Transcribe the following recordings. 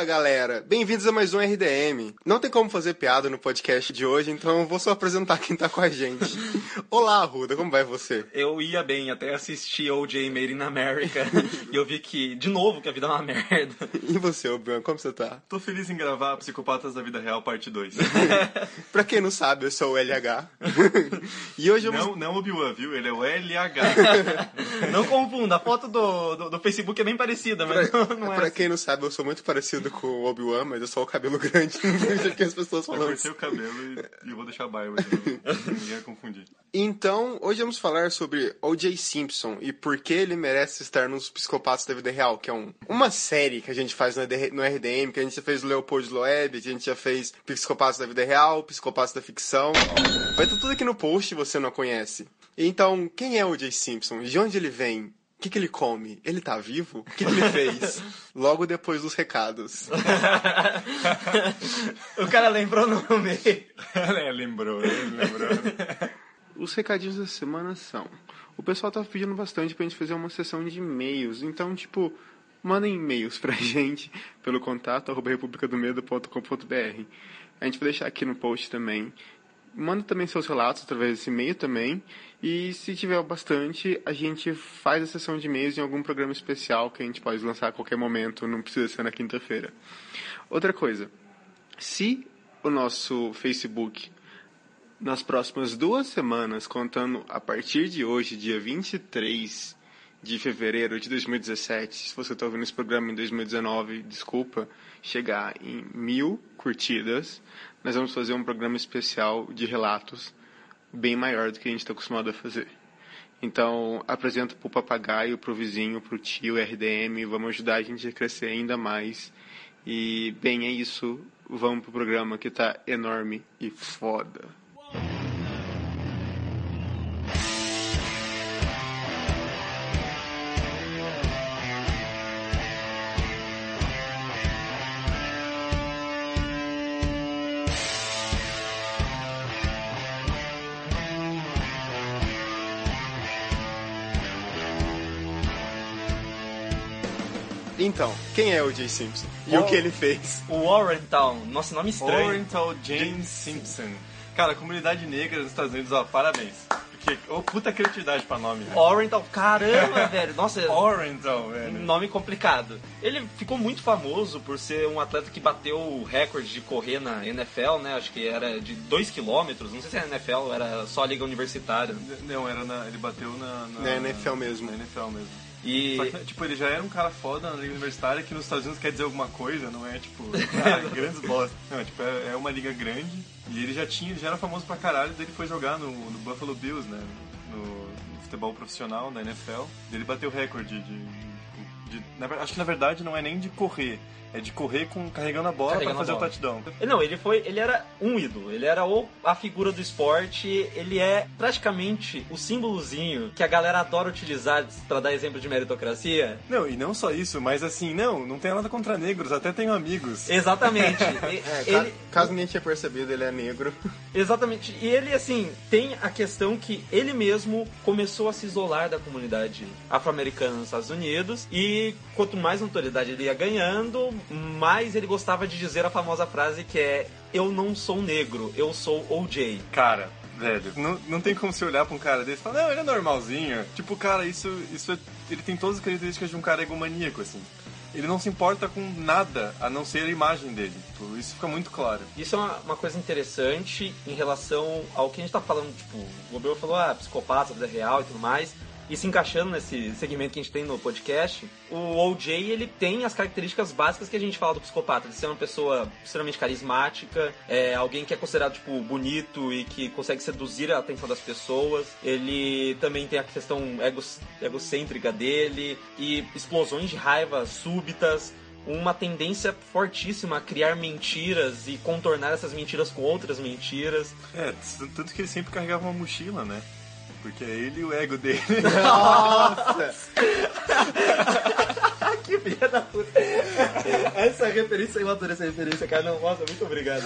Fala galera, bem-vindos a mais um RDM. Não tem como fazer piada no podcast de hoje, então eu vou só apresentar quem tá com a gente. Olá, Ruda, como vai você? Eu ia bem até assistir OJ Made in America e eu vi que, de novo, que a vida é uma merda. E você, Obian, como você tá? Tô feliz em gravar Psicopatas da Vida Real, parte 2. pra quem não sabe, eu sou o LH. e hoje eu Não, não o Obi-Wan, viu? Ele é o LH. Não confunda, a foto do, do, do Facebook é bem parecida, mas Pra, não, não é. pra quem não sabe, eu sou muito parecido com o Obi-Wan, mas eu sou o cabelo grande. do que as pessoas Eu falam. cortei o cabelo e, e eu vou deixar a barba. Ninguém vai confundir. Então, hoje vamos falar sobre O.J. Simpson e por que ele merece estar nos Psicopatas da Vida Real, que é um, uma série que a gente faz no, RDM, que a gente já fez o Leopold Loeb, a gente já fez Psicopatas da Vida Real, Psicopatas da Ficção. Vai ter tudo aqui no post se você não conhece. Então, quem é O.J. Simpson? De onde ele vem? O que, que ele come? Ele tá vivo? O que, que ele fez? Logo depois dos recados. O cara lembrou o nome. é, lembrou, ele lembrou. Os recadinhos da semana são: o pessoal tá pedindo bastante pra gente fazer uma sessão de e-mails, então, tipo, mandem e-mails pra gente pelo contato arroba republicadomedo.com.br. A gente vai deixar aqui no post também. Manda também seus relatos através desse e-mail também. E se tiver bastante, a gente faz a sessão de e-mails em algum programa especial que a gente pode lançar a qualquer momento, não precisa ser na quinta-feira. Outra coisa, se o nosso Facebook nas próximas duas semanas, contando a partir de hoje, dia 23 de fevereiro de 2017, se você está ouvindo esse programa em 2019, desculpa, chegar em mil curtidas, nós vamos fazer um programa especial de relatos bem maior do que a gente está acostumado a fazer. Então, apresenta pro papagaio, pro vizinho, pro tio, RDM, vamos ajudar a gente a crescer ainda mais. E, bem, é isso. Vamos pro programa que tá enorme e foda. Então, quem é o Jay Simpson? E o Oh. que ele fez? O Warren Town. Nossa, nome estranho. Oriental James Simpson. Cara, a comunidade negra nos Estados Unidos, ó, parabéns. Porque, ô, puta criatividade pra nome, velho. Town. Caramba, velho. Nossa, Oriental, velho. nome complicado. Ele ficou muito famoso por ser um atleta que bateu o recorde de correr na NFL, né? Acho que era de 2 km. Não sei se era NFL ou era só a liga universitária. Não, era na, ele bateu na, na... Na NFL mesmo. Na NFL mesmo. E Só que, tipo, ele já era um cara foda na liga universitária que nos Estados Unidos quer dizer alguma coisa, não é tipo, ah, grandes bosta. Não, tipo, é, é uma liga grande e ele já tinha, ele já era famoso pra caralho, daí ele foi jogar no, no Buffalo Bills, né? No, no futebol profissional da NFL. Ele bateu recorde de. de- de- na ver- acho que na verdade não é nem de correr, é de correr com, carregando a bola Carregando pra fazer a o bola. touchdown. Não, ele foi. Ele era um ídolo. Ele era o, a figura do esporte. Ele é praticamente o símbolozinho que a galera adora utilizar pra dar exemplo de meritocracia. Não, e não só isso, mas assim, não, não tem nada contra negros, até tenho amigos. Exatamente. É, ele, ca- caso ninguém tinha percebido, ele é negro. exatamente. E ele, assim, tem a questão que ele mesmo começou a se isolar da comunidade afro-americana nos Estados Unidos. E quanto mais notoriedade ele ia ganhando, mais ele gostava de dizer a famosa frase que é: Eu não sou negro, eu sou OJ. Cara, velho, não, não tem como você olhar pra um cara desse e falar, não, ele é normalzinho. Tipo, cara, isso, isso é- ele tem todas as características de um cara egomaníaco, assim. Ele não se importa com nada a não ser a imagem dele. Tipo, isso fica muito claro. Isso é uma, uma coisa interessante em relação ao que a gente tá falando, tipo, o Gabriel falou, ah, psicopata, vida real e tudo mais. E se encaixando nesse segmento que a gente tem no podcast, o OJ, ele tem as características básicas que a gente fala do psicopata. De ser uma pessoa extremamente carismática, é, alguém que é considerado, tipo, bonito e que consegue seduzir a atenção das pessoas. Ele também tem a questão ego, egocêntrica dele e explosões de raiva súbitas uma tendência fortíssima a criar mentiras e contornar essas mentiras com outras mentiras. É, tanto que ele sempre carregava uma mochila, né? Porque é ele e o ego dele. Nossa! que filha da puta. Essa referência eu adorei essa referência, cara. Não, nossa, muito obrigado.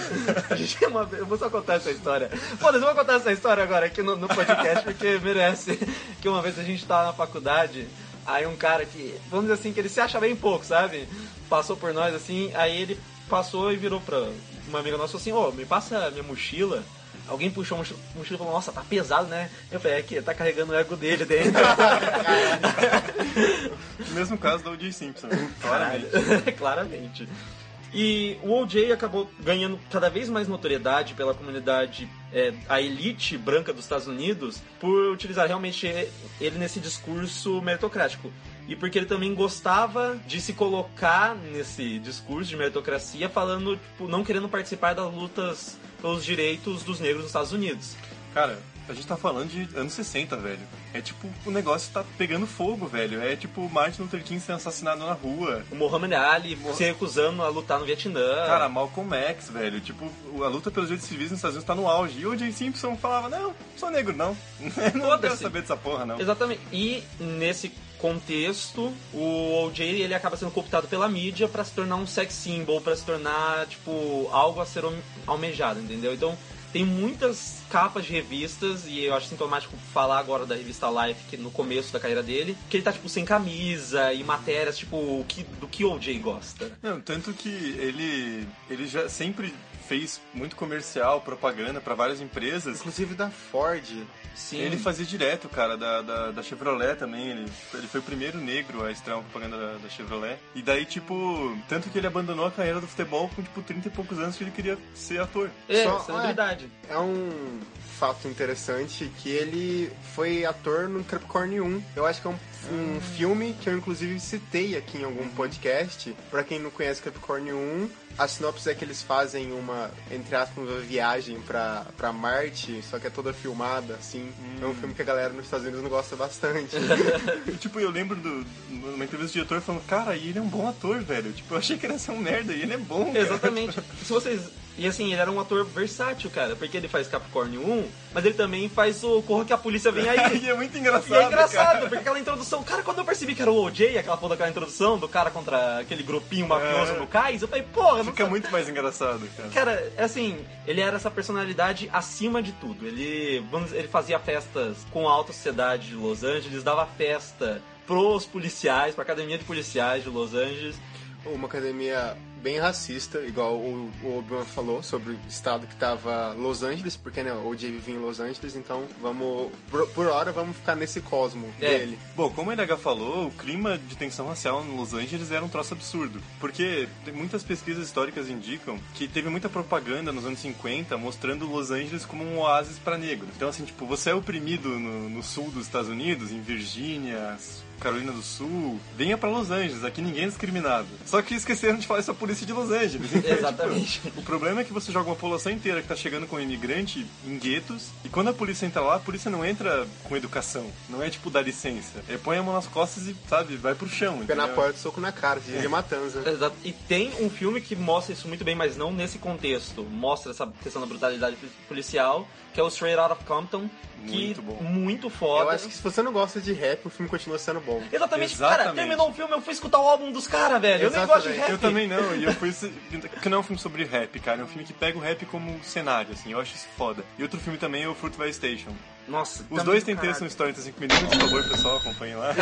A gente é uma vez, eu vou só contar essa história. Foda-se, eu vou contar essa história agora aqui no, no podcast, porque merece. Que uma vez a gente tava na faculdade, aí um cara que, vamos dizer assim, que ele se acha bem pouco, sabe? Passou por nós assim, aí ele passou e virou pra uma amiga nossa assim, ô, me passa minha mochila. Alguém puxou a mochila mochila e falou, nossa, tá pesado, né? Eu falei, é que tá carregando o ego dele dentro. Mesmo caso do O.J. Simpson, claramente. Claramente. E o OJ acabou ganhando cada vez mais notoriedade pela comunidade, é, a elite branca dos Estados Unidos, por utilizar realmente ele nesse discurso meritocrático. E porque ele também gostava de se colocar nesse discurso de meritocracia, falando, tipo, não querendo participar das lutas pelos direitos dos negros nos Estados Unidos. Cara, a gente tá falando de anos 60, velho. É tipo, o negócio tá pegando fogo, velho. É tipo Martin Luther King sendo assassinado na rua. O Muhammad Ali se recusando a lutar no Vietnã. Cara, Malcolm X, velho. Tipo, a luta pelos direitos civis nos Estados Unidos tá no auge. E o O.J. Simpson falava, não, sou negro, não. não quero saber dessa porra, não. Exatamente. E nesse contexto, o OJ ele acaba sendo cooptado pela mídia pra se tornar um sex symbol, pra se tornar tipo algo a ser alme- almejado, entendeu? Então tem muitas capas de revistas e eu acho sintomático falar agora da revista Life que no começo da carreira dele, que ele tá tipo sem camisa e matérias tipo que, do que o OJ gosta. Não, tanto que ele, ele já sempre fez muito comercial, propaganda pra várias empresas. Inclusive da Ford. Sim. Ele fazia direto, cara, da, da, da Chevrolet também. Ele, ele foi o primeiro negro a estrear uma propaganda da, da Chevrolet. E daí, tipo, tanto que ele abandonou a carreira do futebol com, tipo, 30 e poucos anos que ele queria ser ator. É, Só- celebridade. É um fato interessante que ele foi ator no Capricorn 1. Eu acho que é um, um filme que eu inclusive citei aqui em algum podcast. Pra quem não conhece Capricorn 1, a sinopse é que eles fazem uma, entre aspas, uma viagem pra, pra Marte, só que é toda filmada, assim. É um filme que a galera nos Estados Unidos não gosta bastante. Tipo, eu lembro do, numa entrevista do diretor falando, cara, e ele é um bom ator, velho. Tipo, eu achei que ele ia ser um merda e ele é bom. cara." Exatamente. Se vocês. E assim, ele era um ator versátil, cara, porque ele faz Capricórnio 1, mas ele também faz o Corra que a polícia vem aí. e é muito engraçado. E é engraçado, cara. porque aquela introdução, cara, quando eu percebi que era o OJ, aquela foda daquela introdução do cara contra aquele grupinho mafioso É. no cais, eu falei, porra, não Fica sabe- muito mais engraçado, cara. Cara, é assim, ele era essa personalidade acima de tudo. Ele, vamos dizer, ele fazia festas com a alta sociedade de Los Angeles, dava festa pros policiais, pra academia de policiais de Los Angeles. uma academia bem racista, igual o, o Obi-Wan falou sobre o estado que tava Los Angeles, porque né, o OJ vivia em Los Angeles, então vamos, por, por hora, vamos ficar nesse cosmo É. dele. Bom, como o NH falou, o clima de tensão racial em Los Angeles era um troço absurdo. Porque muitas pesquisas históricas indicam que teve muita propaganda nos anos 50 mostrando Los Angeles como um oásis para negros. Então, assim, tipo, você é oprimido no, no sul dos Estados Unidos, em Virgínia, Carolina do Sul, venha pra Los Angeles, aqui ninguém é discriminado. Só que esqueceram de falar isso a polícia de Los Angeles. Então, Exatamente. tipo, o problema é que você joga uma população inteira que tá chegando com imigrante em guetos, e quando a polícia entra lá, a polícia não entra com educação. Não é tipo dar licença. É põe a mão nas costas e, sabe, vai pro chão. Pé na porta, soco na cara, de matanza. Exato. E tem um filme que mostra isso muito bem, mas não nesse contexto. Mostra essa questão da brutalidade policial, que é o Straight Outta Compton, que Muito bom. muito foda. Eu acho que se você não gosta de rap, o filme continua sendo bom. Exatamente, cara, Exatamente. terminou o filme, eu fui escutar o álbum dos caras, velho. Eu nem gosto de Exatamente. rap. Eu também não, e eu fui. Porque não é um filme sobre rap, cara. É um filme que pega o rap como cenário, assim. Eu acho isso foda. E outro filme também é o Fruitvale Station. Nossa, Os tá dois têm texto no Story 35 minutos, por favor, pessoal, acompanhem lá.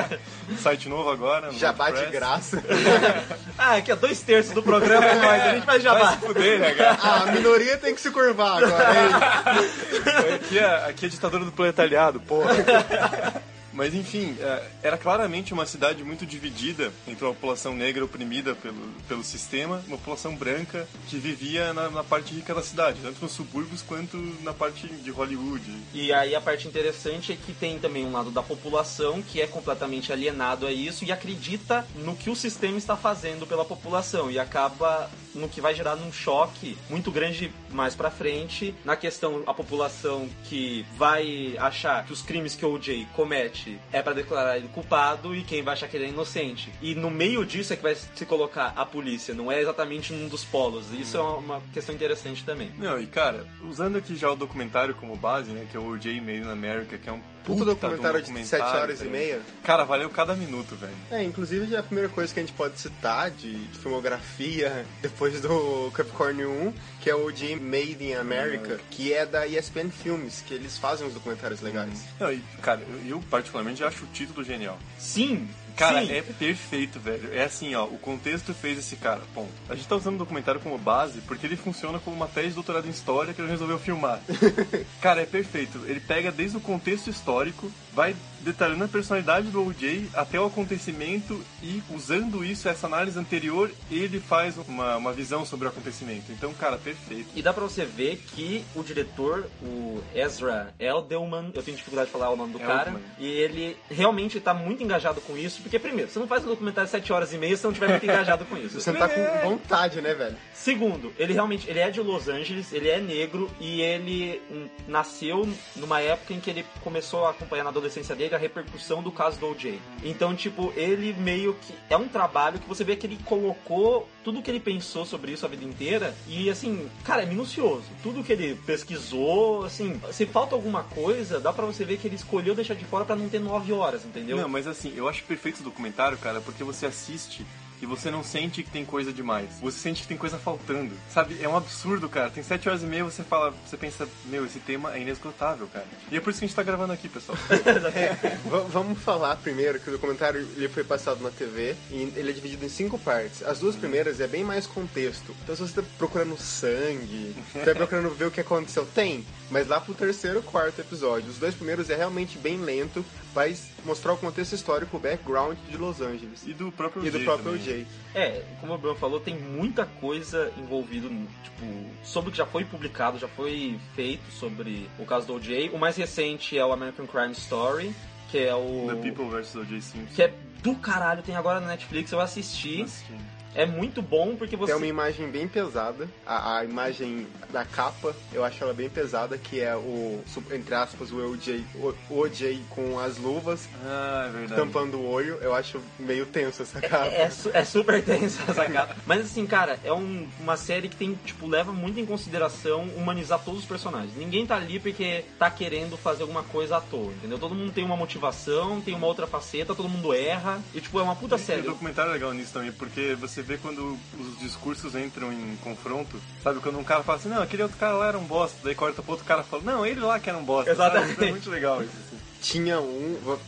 Site novo agora. no Jabá de WordPress. graça. Ah, aqui é dois terços do programa, mas a gente vai Vai jabá. se fuder, né, cara? Ah, a minoria tem que se curvar agora. hein? Aqui é, aqui é a ditadura do proletariado, porra. Mas enfim, é, era claramente uma cidade muito dividida entre uma população negra oprimida pelo, pelo sistema uma população branca que vivia na, na parte rica da cidade, tanto nos subúrbios quanto na parte de Hollywood. E aí a parte interessante é que tem também um lado da população que é completamente alienado a isso e acredita no que o sistema está fazendo pela população e acaba no que vai gerar um choque muito grande mais pra frente na questão a população que vai achar que os crimes que o OJ comete é pra declarar ele culpado e quem vai achar que ele é inocente. E no meio disso é que vai se colocar a polícia, não é exatamente num dos polos. Isso é uma questão interessante também. Não, e cara, usando aqui já o documentário como base, né, que é o O.J. Made in America, que é um puta documentário de 7 horas velho. e meia. Cara, valeu cada minuto, velho. É, inclusive é a primeira coisa que a gente pode citar de, de filmografia depois do Capricorn 1, que é o de Made in America, que é da ESPN Filmes, que eles fazem uns documentários legais. Não, e, cara, eu, eu particularmente acho o título genial. Sim, Cara, sim. é perfeito, velho. É assim, ó, o contexto fez esse cara, ponto. A gente tá usando o documentário como base porque ele funciona como uma tese de doutorado em história que ele resolveu filmar. cara, é perfeito. Ele pega desde o contexto histórico, vai detalhando a personalidade do OJ até o acontecimento e usando isso, essa análise anterior, ele faz uma, uma visão sobre o acontecimento. Então, cara, perfeito. E dá pra você ver que o diretor, o Ezra Eldelman, eu tenho dificuldade de falar o nome do cara, e ele realmente tá muito engajado com isso, porque primeiro, você não faz um documentário de 7 horas e meia se não tiver muito engajado com isso. Você não tá com vontade, né, velho? Segundo, ele realmente ele é de Los Angeles, ele é negro e ele nasceu numa época em que ele começou a acompanhar na adolescência dele a repercussão do caso do OJ. Então, tipo, ele meio que é um trabalho que você vê que ele colocou tudo que ele pensou sobre isso a vida inteira e assim, cara, é minucioso. Tudo que ele pesquisou, assim, se falta alguma coisa, dá pra você ver que ele escolheu deixar de fora pra não ter nove horas, entendeu? Não, mas assim, eu acho perfeito esse documentário, cara, porque você assiste e você não sente que tem coisa demais. Você sente que tem coisa faltando. Sabe? É um absurdo, cara. Tem sete horas e meia, você fala, você pensa, meu, esse tema é inesgotável, cara. E é por isso que a gente tá gravando aqui, pessoal. V- vamos falar primeiro que o documentário ele foi passado na TV e ele é dividido em cinco partes. As duas primeiras é bem mais contexto. Então se você tá procurando sangue, tá procurando ver o que aconteceu, tem. Mas lá pro terceiro, quarto episódio, os dois primeiros é realmente bem lento, vai mostrar o contexto histórico, o background de Los Angeles. E do próprio E do OJ próprio também. OJ. É, como o Bruno falou, tem muita coisa envolvida, tipo, sobre o que já foi publicado, já foi feito sobre o caso do OJ. O mais recente é o American Crime Story, que é o. The People vs. O.J. Simpson. Que é do caralho, tem agora na Netflix, eu assisti. Assisti. É muito bom porque você. Tem uma imagem bem pesada, a, a imagem da capa, eu acho ela bem pesada, que é o, entre aspas, o OJ, o OJ com as luvas, Ah, é verdade. tampando o olho, eu acho meio tenso essa capa. É, su- é super tensa essa capa. Mas assim, cara, é um- uma série que tem, tipo, leva muito em consideração humanizar todos os personagens. Ninguém tá ali porque tá querendo fazer alguma coisa à toa, entendeu? Todo mundo tem uma motivação, tem uma outra faceta, todo mundo erra. E tipo, é uma puta E o série. documentário é legal nisso também, porque você vê quando os discursos entram em confronto, sabe? Quando um cara fala assim, não, aquele outro cara lá era um bosta, daí corta pro outro cara e fala, não, ele lá que era um bosta. Exatamente. Sabe? É muito legal isso. assim. Tinha um.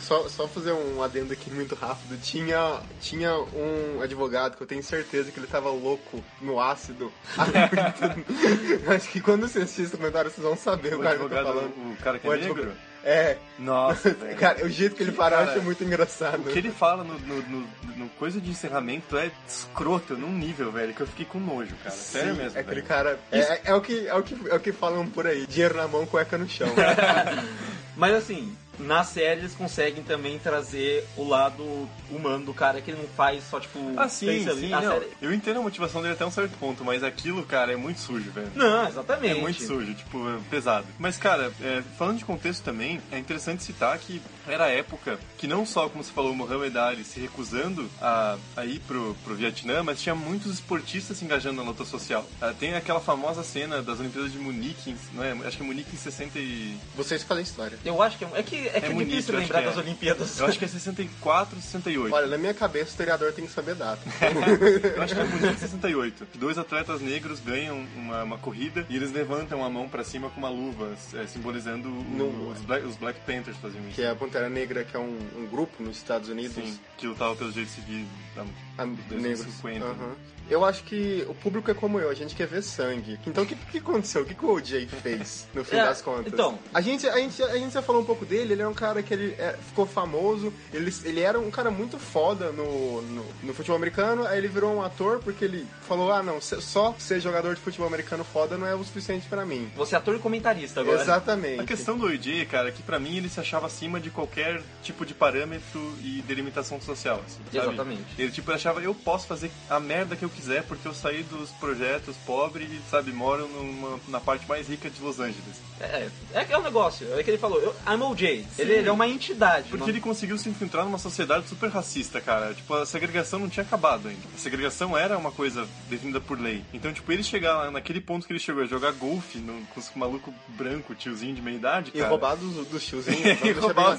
Só, só fazer um adendo aqui muito rápido. Tinha, tinha um advogado que eu tenho certeza que ele tava louco no ácido. Acho que quando vocês assistem esse documentário, vocês vão saber o, O cara que eu tô falando. o cara que O é advogado- negro. É. Nossa, velho. Cara, o jeito que ele parou eu achei muito engraçado. O que ele fala no, no, no- no coisa de encerramento é escroto num nível, velho, que eu fiquei com nojo, cara. Sério Sim, mesmo. é aquele velho. cara. É, é- é o que, é, o que, é o que falam por aí: dinheiro na mão, cueca no chão. Mas assim, na série eles conseguem também trazer o lado humano do cara que ele não faz só, tipo, Ah, sim, sim, A não. série- Eu entendo a motivação dele até um certo ponto, mas aquilo, cara, é muito sujo, velho. Não, É exatamente. muito sujo, tipo, é pesado. Mas, cara, é, falando de contexto também, é interessante citar que era a época que não só, como você falou, o Muhammad Ali se recusando a, a ir pro, pro Vietnã, mas tinha muitos esportistas se engajando na luta social. Ah, tem aquela famosa cena das Olimpíadas de Munique, não é? Acho que é Munique em 60 e... Vocês fazem história. Eu acho que é, é que, é, que é, Munique, difícil eu acho lembrar é. das Olimpíadas. Eu acho que é 64, 68. Olha, na minha cabeça, o historiador tem que saber data. Eu acho que é Munique 68. Que dois atletas negros ganham uma, uma corrida e eles levantam a mão pra cima com uma luva, é, simbolizando o- No- os, Black, os Black Panthers faziam isso. que é a Pantera Negra, que é um, um grupo nos Estados Unidos. Sim, que lutava pelos direitos civis da a- dos negros. 50. Aham. Eu acho que o público é como eu, a gente quer ver sangue. Então o que, que aconteceu? O que, que o OJ fez, no fim É, das contas? então. A gente, a, gente, a gente já falou um pouco dele, ele é um cara que ele é, ficou famoso, ele, ele era um cara muito foda no, no, no futebol americano, aí ele virou um ator porque ele falou, ah não, só ser jogador de futebol americano foda não é o suficiente pra mim. Você é ator e comentarista agora. Exatamente. A questão do OJ, cara, é que pra mim ele se achava acima de qualquer tipo de parâmetro e delimitação social. assim, sabe? Exatamente. Ele tipo achava, eu posso fazer a merda que eu quiser porque eu saí dos projetos pobre e, sabe, moro numa, na parte mais rica de Los Angeles. É, é que é um negócio, é que ele falou, eu, I'm OJ. Ele, ele é uma entidade. Porque ele conseguiu se infiltrar numa sociedade super racista, cara. Tipo, a segregação não tinha acabado ainda. A segregação era uma coisa definida por lei. Então, tipo, ele chegar lá naquele ponto que ele chegou a jogar golfe no- com os maluco branco, tiozinho de meia idade, E cara. roubar dos, dos tiozinhos. E roubar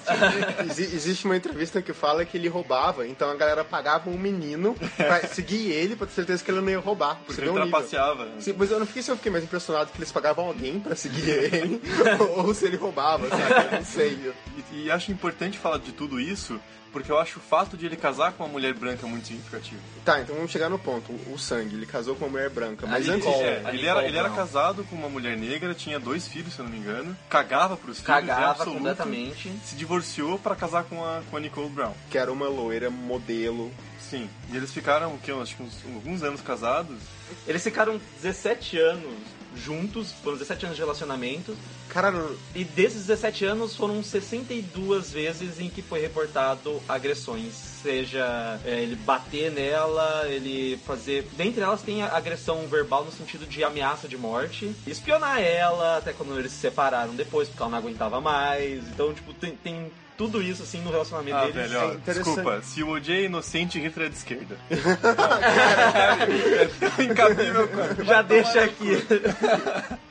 Existe uma entrevista que fala que ele roubava, então a galera pagava um menino pra seguir ele pra ter certeza que ele não ia roubar. Porque ele nível. trapaceava. Sim, mas eu não fiquei, se eu fiquei mais impressionado que eles pagavam alguém pra seguir ele, ou, ou se ele roubava, sabe? Eu não sei. E, e acho importante falar de tudo isso, porque eu acho o fato de ele casar com uma mulher branca muito significativo. Tá, então vamos chegar no ponto. O, sangue, ele casou com uma mulher branca, mas Ali- antes... É, ele, era, ele era casado com uma mulher negra, tinha dois filhos, se eu não me engano, cagava pros filhos, em Cagava absoluto, completamente. se divorciou pra casar com a, com a Nicole Brown. Que era uma loira modelo. Sim, e eles ficaram, o quê, acho que uns, alguns anos casados. Eles ficaram 17 anos juntos, foram 17 anos de relacionamento. Caralho, E desses 17 anos foram 62 vezes em que foi reportado agressões. Seja é, ele bater nela, ele fazer. Dentre elas tem a agressão verbal no sentido de ameaça de morte, espionar ela, até quando eles se separaram depois, porque ela não aguentava mais. Então, tipo, tem, tem tudo isso assim no relacionamento Ah, deles. velho, ó, interessante. desculpa, se o OJ é inocente, Hitler é de esquerda. é incabível. Já deixa aqui.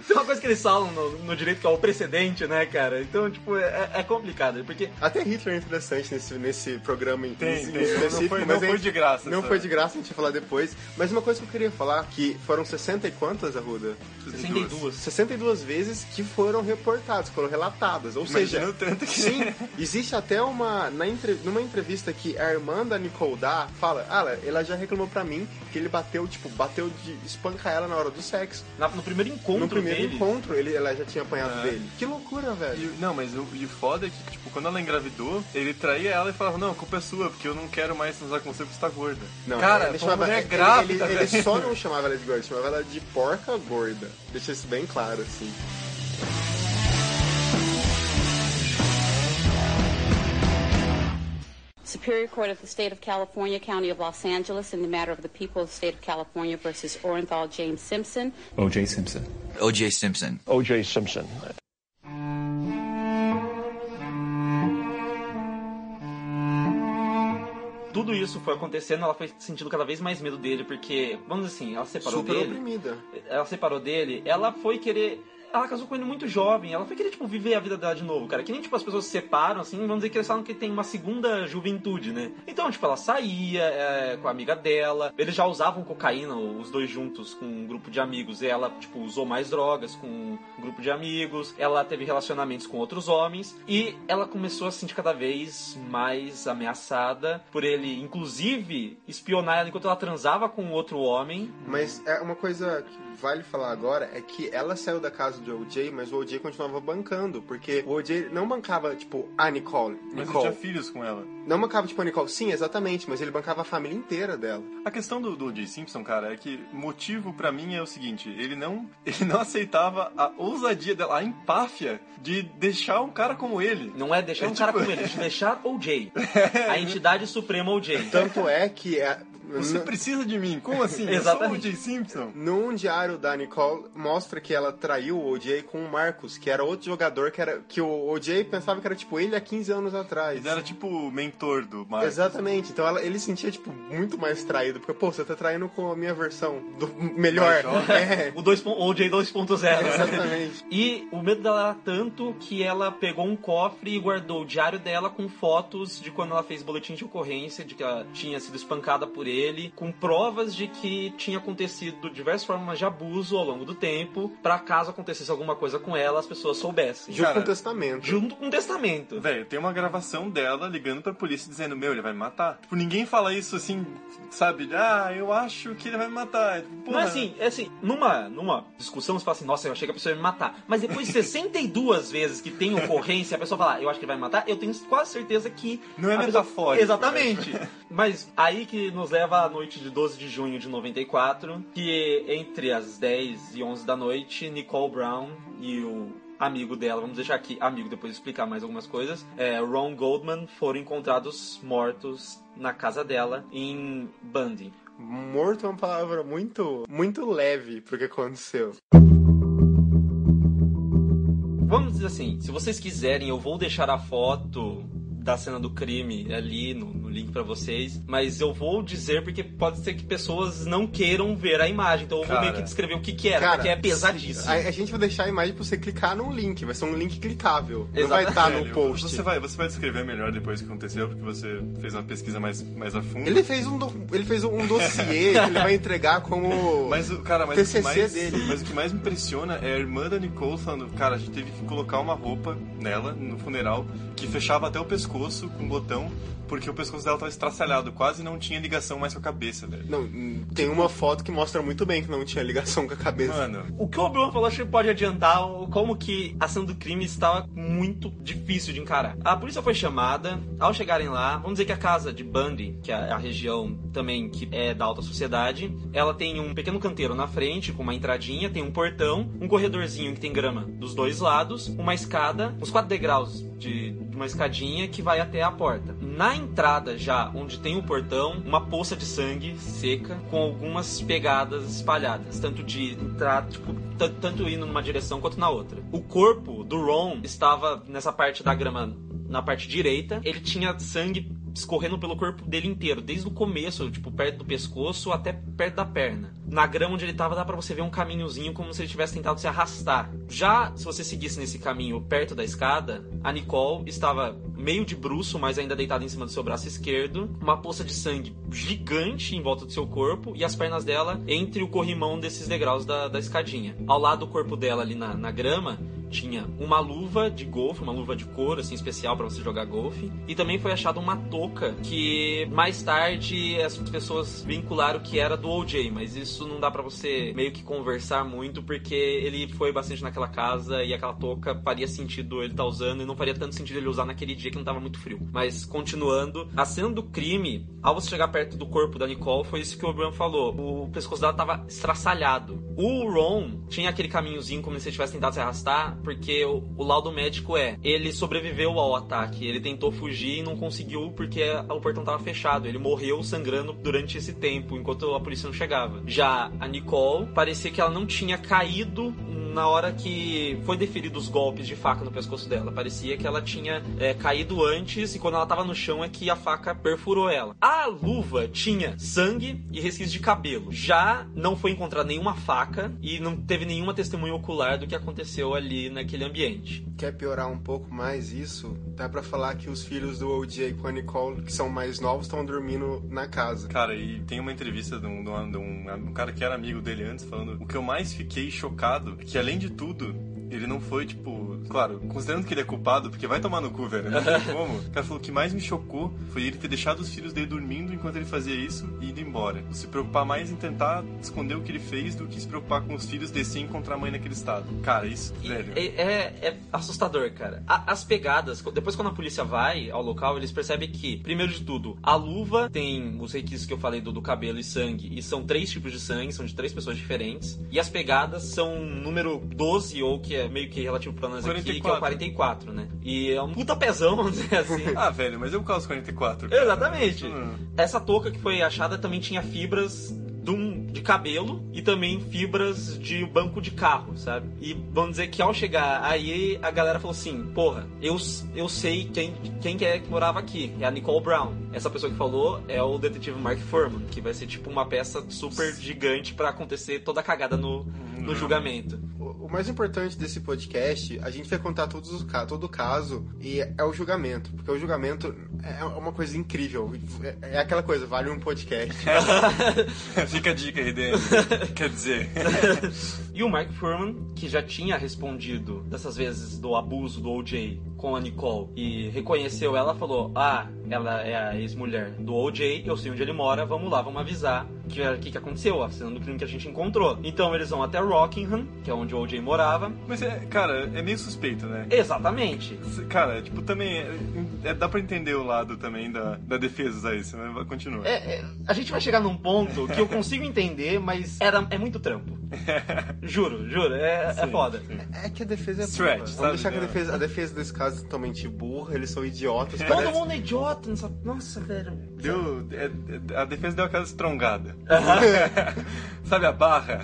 Tem uma coisa que eles falam no, no direito que é o precedente, né, cara? Então, tipo, é, é complicado, porque até Hitler é interessante nesse, nesse programa em, Tem, em tem, não específico, foi- mas não foi de graça Não essa- foi de graça, a gente vai falar depois. Mas uma coisa que eu queria falar, que foram 60 e quantas, Arruda? 62. 62 vezes que foram reportadas, foram relatadas. Ou Imagina seja, o tanto que- sim, existe até uma. Na entre- numa entrevista que a irmã da Nicole dá, fala: Ah, ela- já reclamou pra mim que ele bateu, tipo, bateu de espancar ela na hora do sexo. na- no primeiro encontro no primeiro encontro, ele, ela já tinha apanhado É. dele. Que loucura, velho. E- não, mas o, e o foda é que, tipo, quando ela engravidou, ele traía ela e falava, não, a culpa é sua, porque eu não quero mais transar com você porque você tá gorda. Não, Cara, ele chamava- mulher ele- grávida, ele, ele só não chamava ela de gorda, chamava ela de porca gorda. Deixa isso bem claro, assim. Superior Court of the State of California, County of Los Angeles, in the matter of the people of the State of California versus Orenthal James Simpson. O.J. Simpson. O.J. Simpson. O.J. Simpson. tudo isso foi acontecendo, ela foi sentindo cada vez mais medo dele, porque, vamos dizer assim, ela se separou Super dele. oprimida. Ela separou dele, ela foi querer. Ela casou com ele muito jovem, ela foi querer, tipo, viver a vida dela de novo, cara. Que nem, tipo, as pessoas se separam, assim, vamos dizer que eles falam que tem uma segunda juventude, né? Então, tipo, ela saía é, com a amiga dela, eles já usavam cocaína, os dois juntos, com um grupo de amigos. Ela, tipo, usou mais drogas com um grupo de amigos, ela teve relacionamentos com outros homens, e ela começou a se sentir cada vez mais ameaçada por ele, inclusive, espionar ela enquanto ela transava com outro homem. Mas é uma coisa que vale falar agora é que ela saiu da casa do OJ, mas o OJ continuava bancando, porque o OJ não bancava, tipo, a Nicole. Mas ele Nicole. tinha filhos com ela. Não bancava, tipo, a Nicole. Sim, exatamente, mas ele bancava a família inteira dela. A questão do, do O.J. Simpson, cara, é que o motivo pra mim é o seguinte, ele não, ele não aceitava a ousadia dela, a empáfia de deixar um cara como ele. Não é deixar É um cara tipo- como ele, é deixar OJ. A entidade suprema OJ. Tanto é que é, Você precisa de mim, como assim? Eu sou o Exatamente. O.J. Simpson. num diário da Nicole mostra que ela traiu o OJ com o Marcos, que era outro jogador que era que o OJ pensava que era tipo ele há 15 anos atrás. Ele era tipo o mentor do Marcos. Exatamente, então ela- ele sentia, tipo, muito mais traído, porque, pô, você tá traindo com a minha versão do melhor. É, O 2. OJ 2.0. exatamente. E o medo dela era tanto que ela pegou um cofre e guardou o diário dela com fotos de quando ela fez boletim de ocorrência, de que ela tinha sido espancada por ele, com provas de que tinha acontecido diversas formas de abuso ao longo do tempo, pra caso acontecesse alguma coisa com ela, as pessoas soubessem. Junto com o testamento. Junto com o testamento. Velho, tem uma gravação dela ligando pra polícia dizendo, meu, ele vai me matar. Tipo, ninguém fala isso assim, sabe? Ah, eu acho que ele vai me matar. Tipo, Não porra. é assim, é assim, numa, numa discussão você fala assim, nossa, eu achei que a pessoa ia me matar. Mas depois de 62 vezes que tem ocorrência, a pessoa fala, "Ah, eu acho que ele vai me matar, eu tenho quase certeza que. Não é a pessoa- metafórico, Exatamente. Mas aí que nos leva grava a noite de 12 de junho de 94, que entre as 10 e 11 da noite, Nicole Brown e o amigo dela, vamos deixar aqui amigo depois explicar mais algumas coisas, é, Ron Goldman foram encontrados mortos na casa dela em Bundy. Morto é uma palavra muito, muito leve pro que aconteceu. Vamos dizer assim, se vocês quiserem, eu vou deixar a foto da cena do crime ali no link para vocês, mas eu vou dizer porque pode ser que pessoas não queiram ver a imagem, então eu vou Cara, meio que descrever o que que era, cara, porque é pesadíssimo. A, a gente vai deixar a imagem pra você clicar num link, vai ser um link clicável. Não Exato. vai estar no post. Você vai, você vai descrever melhor depois o que aconteceu, porque você fez uma pesquisa mais, mais a fundo. Ele fez um, do- ele fez um dossiê que ele vai entregar como. Mas, o- cara, mas, TCC o que mais, dele. mas o que mais me impressiona é a irmã da Nicole falando, cara, a gente teve que colocar uma roupa nela, no funeral, que fechava até o pescoço com um botão, porque o pescoço dela tava estraçalhado, quase não tinha ligação mais com a cabeça, velho. Não, tem uma foto que mostra muito bem que não tinha ligação com a cabeça. Mano, O que o Bruno falou, acho que pode adiantar como que a ação do crime estava muito difícil de encarar. A polícia foi chamada, ao chegarem lá, vamos dizer que a casa de Bundy, que é a região também que é da alta sociedade, ela tem um pequeno canteiro na frente, com uma entradinha, tem um portão, um corredorzinho que tem grama dos dois lados, uma escada, uns quatro degraus de, de uma escadinha que vai até a porta. Na entrada já, onde tem o portão, uma poça de sangue seca com algumas pegadas espalhadas, tanto de entrar, tipo, tanto indo numa direção quanto na outra. O corpo do Ron estava nessa parte da grama na parte direita, ele tinha sangue escorrendo pelo corpo dele inteiro, desde o começo, tipo, perto do pescoço até perto da perna. Na grama onde ele tava, dá pra você ver um caminhozinho como se ele tivesse tentado se arrastar. Já se você seguisse nesse caminho perto da escada, a Nicole estava meio de bruço, mas ainda deitada em cima do seu braço esquerdo, uma poça de sangue gigante em volta do seu corpo e as pernas dela entre o corrimão desses degraus da, da escadinha. Ao lado do corpo dela ali na, na grama, tinha uma luva de golfe, uma luva de couro, assim, especial para você jogar golfe. E também foi achada uma touca que mais tarde as pessoas vincularam que era do OJ, mas isso não dá para você meio que conversar muito porque ele foi bastante naquela casa e aquela touca faria sentido ele estar usando e não faria tanto sentido ele usar naquele dia que não tava muito frio. Mas continuando, a cena do crime, ao você chegar perto do corpo da Nicole, foi isso que o Brian falou. O pescoço dela tava estraçalhado. O Ron tinha aquele caminhozinho como se ele tivesse tentado se arrastar, porque o, o laudo médico é, ele sobreviveu ao ataque, ele tentou fugir e não conseguiu porque o portão tava fechado. Ele morreu sangrando durante esse tempo, enquanto a polícia não chegava. Já a Nicole, parecia que ela não tinha caído na hora que foi deferido os golpes de faca no pescoço dela. Parecia que ela tinha é, caído antes e quando ela tava no chão é que a faca perfurou ela. A luva tinha sangue e resquícios de cabelo. Já não foi encontrada nenhuma faca e não teve nenhuma testemunha ocular do que aconteceu ali naquele ambiente. Quer piorar um pouco mais isso? Dá pra falar que os filhos do OJ com a Nicole, que são mais novos, estão dormindo na casa. Cara, e tem uma entrevista de um, de um- de um cara que era amigo dele antes, falando o que eu mais fiquei chocado, é que além de tudo, ele não foi, tipo, claro, considerando que ele é culpado, porque vai tomar no cu, velho, não tem como. O cara falou que mais me chocou foi ele ter deixado os filhos dele dormindo enquanto ele fazia isso e indo embora. Se preocupar mais em tentar esconder o que ele fez do que se preocupar com os filhos descer e encontrar a mãe naquele estado. Cara, isso, E velho. É, é- é assustador, cara. A- as pegadas, depois quando a polícia vai ao local, eles percebem que, primeiro de tudo, a luva tem os requisitos que eu falei do, do cabelo e sangue, e são três tipos de sangue, são de três pessoas diferentes. E as pegadas são número 12, ou que é meio que relativo pra nós aqui, que é o 44, né? E é um puta pezão, vamos dizer assim. Ah, velho, mas eu calço 44. cara. Exatamente. Hum. Essa touca que foi achada também tinha fibras de, cabelo e também fibras de banco de carro, sabe? E vamos dizer que ao chegar aí, a galera falou assim: Porra, eu, eu sei quem, quem que é que morava aqui. É a Nicole Brown. Essa pessoa que falou é o detetive Mark Furman, que vai ser tipo uma peça super gigante pra acontecer toda a cagada no, no julgamento. O mais importante desse podcast, a gente vai contar todos todo o caso e é o julgamento. Porque o julgamento é uma coisa incrível. É, é aquela coisa, vale um podcast. Fica a dica, RDM. Quer dizer, E o Mark Furman, que já tinha respondido dessas vezes do abuso do OJ com a Nicole e reconheceu ela, falou: Ah, ela é a ex-mulher do OJ, eu sei onde ele mora, vamos lá, vamos avisar o que, que, que aconteceu, a cena do crime que a gente encontrou. Então eles vão até Rockingham, que é onde o OJ morava. Mas, é, cara, é meio suspeito, né? Exatamente. Cara, tipo, também. É, é, dá pra entender o lado também da, da defesa a isso, né? Continua. É, é, a gente vai chegar num ponto que eu consigo entender, mas era, é muito trampo. juro, juro, é, sim, é foda. Sim. É que a defesa é Stretch, burra. sabe? Vamos deixar que a defesa, a defesa desse caso é totalmente burra, eles são idiotas. Todo parece... mundo é idiota nessa. Nossa, velho. Deu, é, a defesa deu aquela estrongada. Sabe a barra?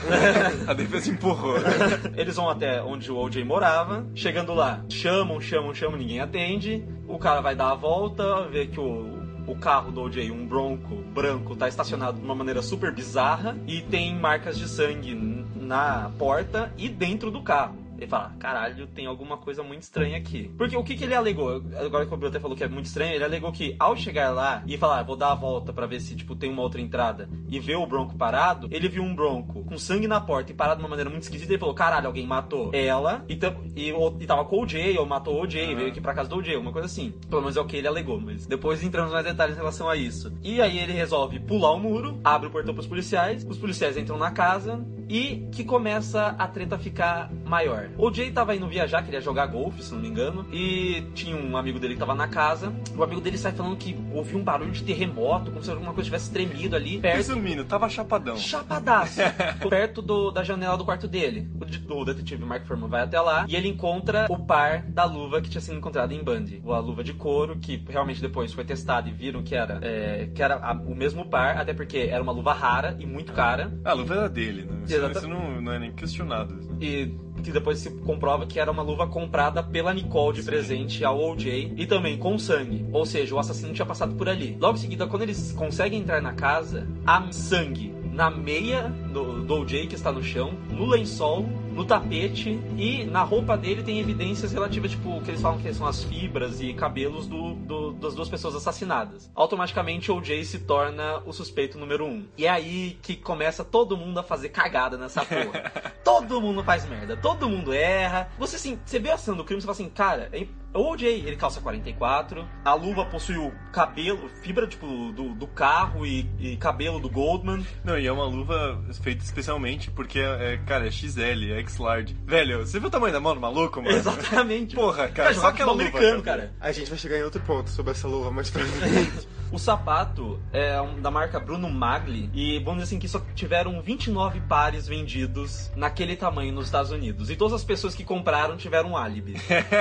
a defesa empurrou. Eles vão até onde o OJ morava. Chegando lá, chamam, chamam, chamam, ninguém atende. O cara vai dar a volta, vê que o, o carro do OJ, um Bronco branco, tá estacionado de uma maneira super bizarra e tem marcas de sangue na porta e dentro do carro. Ele fala, caralho, tem alguma coisa muito estranha aqui. Porque o que, que ele alegou? Agora que o até falou que é muito estranho, ele alegou que ao chegar lá e falar, vou dar a volta para ver se tipo tem uma outra entrada e ver o Bronco parado, ele viu um Bronco com sangue na porta e parado de uma maneira muito esquisita e falou, caralho, alguém matou ela e, e, e tava com o OJ, ou matou o OJ, uhum. veio aqui pra casa do OJ, uma coisa assim. Pelo menos é o que ele alegou, mas depois entramos mais detalhes em relação a isso. E aí ele resolve pular o muro, abre o portão pros policiais, os policiais entram na casa e que começa a treta ficar maior. O Jay tava indo viajar, queria jogar golfe, se não me engano, e tinha um amigo dele que tava na casa. O amigo dele sai falando que ouviu um barulho de terremoto, como se alguma coisa tivesse tremido ali. Perto... Resumindo, tava chapadão. Chapadaço. perto do, da janela do quarto dele. O, o detetive Mark Furman vai até lá e ele encontra o par da luva que tinha sido encontrada em Bundy. A luva de couro, que realmente depois foi testada e viram que era, é, que era a, o mesmo par, até porque era uma luva rara e muito cara. A luva era dele, né? Exatamente. Isso não, não é nem questionado. E que depois se comprova que era uma luva comprada pela Nicole de presente ao OJ e também com sangue. Ou seja, o assassino tinha passado por ali. Logo em seguida, quando eles conseguem entrar na casa, há sangue na meia do, do OJ que está no chão, no lençol no tapete e na roupa dele tem evidências relativas, tipo, que eles falam que são as fibras e cabelos do, do, das duas pessoas assassinadas. Automaticamente o Jay se torna o suspeito número um. E é aí que começa todo mundo a fazer cagada nessa porra. todo mundo faz merda, todo mundo erra. Você assim, você vê a cena do crime e fala assim, cara, é o OJ, ele calça 44, a luva possui o cabelo, fibra tipo do, do carro e, e, cabelo do Goldman. Não, e é uma luva feita especialmente porque, é, cara, é XL, é X-Large. Velho, você viu o tamanho da mão do maluco, mano? Exatamente. Porra, cara, cara só aquela luva. americano, cara. A gente vai chegar em outro ponto sobre essa luva mais pra frente. O sapato é um, da marca Bruno Magli e vamos dizer assim que só tiveram 29 pares vendidos naquele tamanho nos Estados Unidos. E todas as pessoas que compraram tiveram um álibi.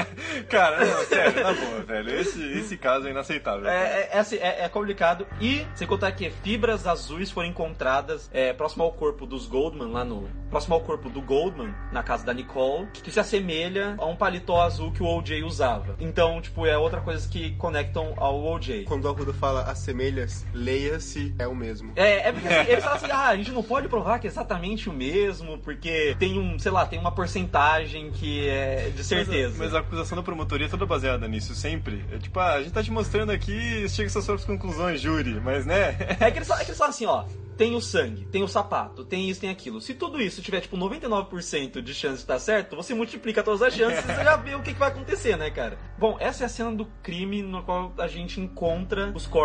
Cara, não, sério, tá boa, velho. Esse, esse caso é inaceitável. É, é, assim, é, é, complicado. E, sem contar que fibras azuis foram encontradas é, próximo ao corpo dos Goldman, lá no. Próximo ao corpo do Goldman, na casa da Nicole, que se assemelha a um paletó azul que o OJ usava. Então, tipo, é outra coisa que conectam ao OJ. Quando o Arruda fala assemelhas, leia-se, é o mesmo. É, é porque assim, eles falam assim, ah, a gente não pode provar que é exatamente o mesmo, porque tem um, sei lá, tem uma porcentagem que é de certeza. Mas, mas a acusação da promotoria é toda baseada nisso, sempre. É tipo, ah, a gente tá te mostrando aqui, chega às suas conclusões, júri, mas né? É que eles, é que eles falam assim, ó, tem o sangue, tem o sapato, tem isso, tem aquilo. Se tudo isso tiver, tipo, 99% de chance de estar certo, você multiplica todas as chances e você já vê o que, que vai acontecer, né, cara? Bom, essa é a cena do crime no qual a gente encontra os corpos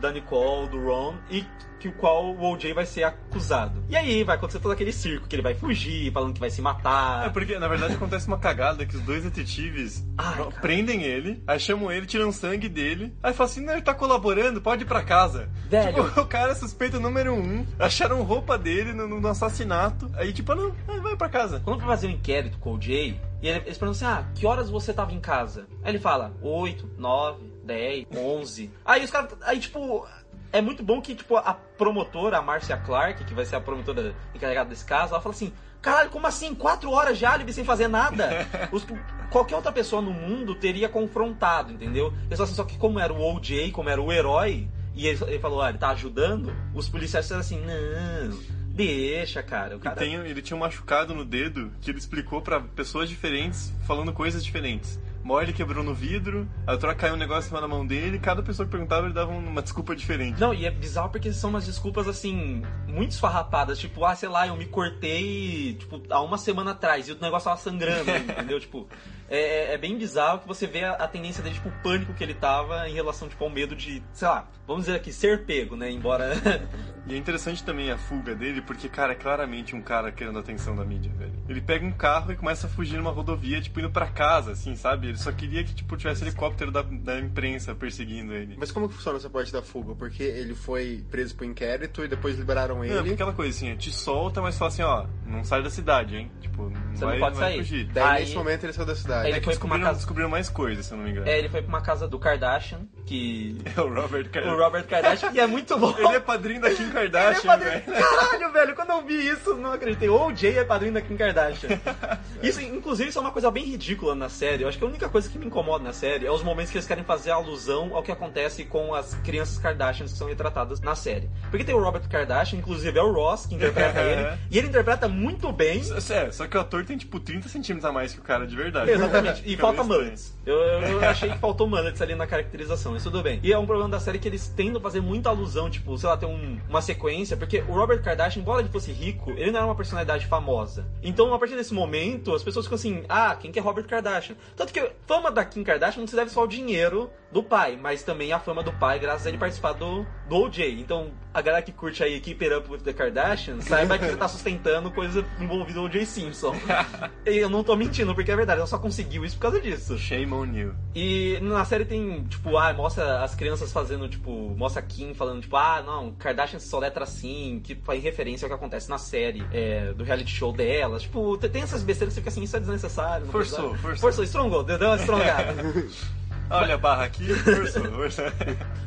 da Nicole, do Ron e que o qual o OJ vai ser acusado. E aí vai acontecer todo aquele circo que ele vai fugir, falando que vai se matar. É porque na verdade acontece uma cagada que os dois detetives Ai, prendem ele, aí chamam ele, tiram sangue dele, aí falam assim: "Não, ele tá colaborando, pode ir para casa". Velho. Tipo, o cara é suspeito número um, acharam roupa dele no, no assassinato, aí tipo, não, vai para casa. Quando vai fazer um inquérito com o OJ, e eles perguntam assim: "Ah, que horas você tava em casa?". Aí ele fala: "8, 9, 10, 11". Aí os caras aí tipo é muito bom que, tipo, a promotora, a Marcia Clark, que vai ser a promotora encarregada desse caso, ela fala assim: caralho, como assim? Quatro horas de álibi sem fazer nada? Os, qualquer outra pessoa no mundo teria confrontado, entendeu? Assim, só que como era o OJ, como era o herói, e ele, ele falou, ah, ele tá ajudando, os policiais disseram assim: não. Deixa, cara. O cara... Tem, ele tinha um machucado no dedo que ele explicou para pessoas diferentes falando coisas diferentes Ele quebrou no vidro, a hora caiu um negócio da mão dele, e cada pessoa que perguntava ele dava uma desculpa diferente. Não, e é bizarro porque são umas desculpas assim, muito esfarrapadas. Tipo, ah, sei lá, eu me cortei, tipo, há uma semana atrás e o negócio tava sangrando, entendeu? Tipo, é, é bem bizarro que você vê a, a tendência dele, tipo, o pânico que ele tava em relação, tipo, ao medo de, sei lá, vamos dizer aqui, ser pego, né? Embora. E é interessante também a fuga dele, porque, cara, é claramente um cara querendo a atenção da mídia, velho. Ele pega um carro e começa a fugir numa rodovia, tipo, indo pra casa, assim, sabe? Ele só queria que, tipo, tivesse helicóptero da, da imprensa perseguindo ele. Mas como que funciona essa parte da fuga? Porque ele foi preso por inquérito e depois liberaram Não, é ele. porque aquela coisa assim, te solta, mas fala assim, ó, não sai da cidade, hein? Tipo, não Você não vai, pode vai sair. fugir. Daí Aí- nesse momento ele saiu da cidade. Ele É que foi pra uma casa- descobriram mais coisas, se eu não me engano. é, ele foi pra uma casa do Kardashian, que. É o Robert O Kardashian. Robert Kardashian, e é muito bom. Ele é padrinho da Kim Ele é Kardashian, padrinho- velho. Caralho, velho, quando eu vi isso, não acreditei. O Jay é padrinho da Kim Kardashian. Isso, inclusive, isso é uma coisa bem ridícula na série. Eu acho que a única coisa que me incomoda na série é os momentos que eles querem fazer alusão ao que acontece com as crianças Kardashians que são retratadas na série. Porque tem o Robert Kardashian, inclusive é o Ross que interpreta ele, e ele interpreta muito bem. É, só que o ator tem tipo 30 centímetros a mais que o cara de verdade. Exatamente. E Fica falta mullets. Eu, eu achei que faltou mullets ali na caracterização, mas tudo bem. E é um problema da série que eles tendem a fazer muita alusão, tipo, sei lá, ter um- uma sequência, porque o Robert Kardashian, embora ele fosse rico, ele não era uma personalidade famosa. Então, a partir desse momento, as pessoas ficam assim, ah, quem que é Robert Kardashian? Tanto que a fama da Kim Kardashian não se deve só ao dinheiro do pai, mas também a fama do pai, graças a ele participar do, do OJ. Então, a galera que curte aí Keep It Up with the Kardashians, saiba que você tá sustentando coisa envolvida no O.J. Simpson. e eu não tô mentindo, porque é verdade, ela só conseguiu isso por causa disso. Shame on you. E na série tem, tipo, ah, mostra as crianças fazendo, tipo, mostra a Kim falando, tipo, ah, não, Kardashian se soletra assim, que faz referência ao que acontece na série é, do reality show delas. Tipo, tem essas besteiras que você fica assim, isso é desnecessário. não Forçou, forçou. Forçou, estrongou, deu uma estrongada. Olha a barra aqui, forçou, forçou.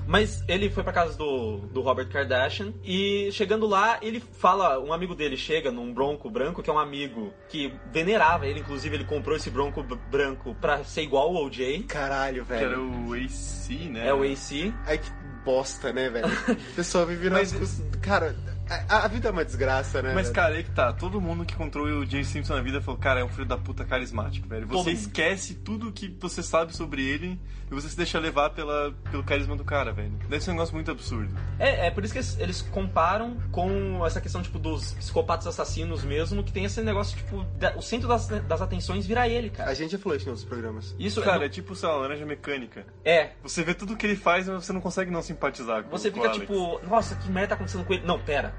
Mas ele foi pra casa do, do Robert Kardashian e chegando lá, ele fala, um amigo dele chega num bronco branco, que é um amigo que venerava ele, inclusive ele comprou esse bronco branco pra ser igual ao OJ. Caralho, Que era velho. o AC, né? É o AC. Ai, que bosta, né, velho? A pessoa vive nas Mas-. Cara, a, a vida é uma desgraça, né? Mas, velho? cara, aí que tá. Todo mundo que encontrou o Jay Simpson na vida falou, cara, é um filho da puta carismático, velho. Todo Você mundo. esquece tudo que você sabe sobre ele e você se deixa levar pela, pelo carisma do cara, velho. Deve ser um negócio muito absurdo. É, é por isso que eles, eles comparam com essa questão, tipo, dos psicopatas assassinos mesmo, que tem esse negócio, tipo, da- o centro das, das atenções vira ele, cara. A gente já falou isso em outros programas. Isso Cara, é. é tipo, sei lá, laranja mecânica. É. Você vê tudo que ele faz, mas você não consegue não simpatizar com Você com fica o Alex. tipo, nossa, que merda tá acontecendo com ele? Não, pera.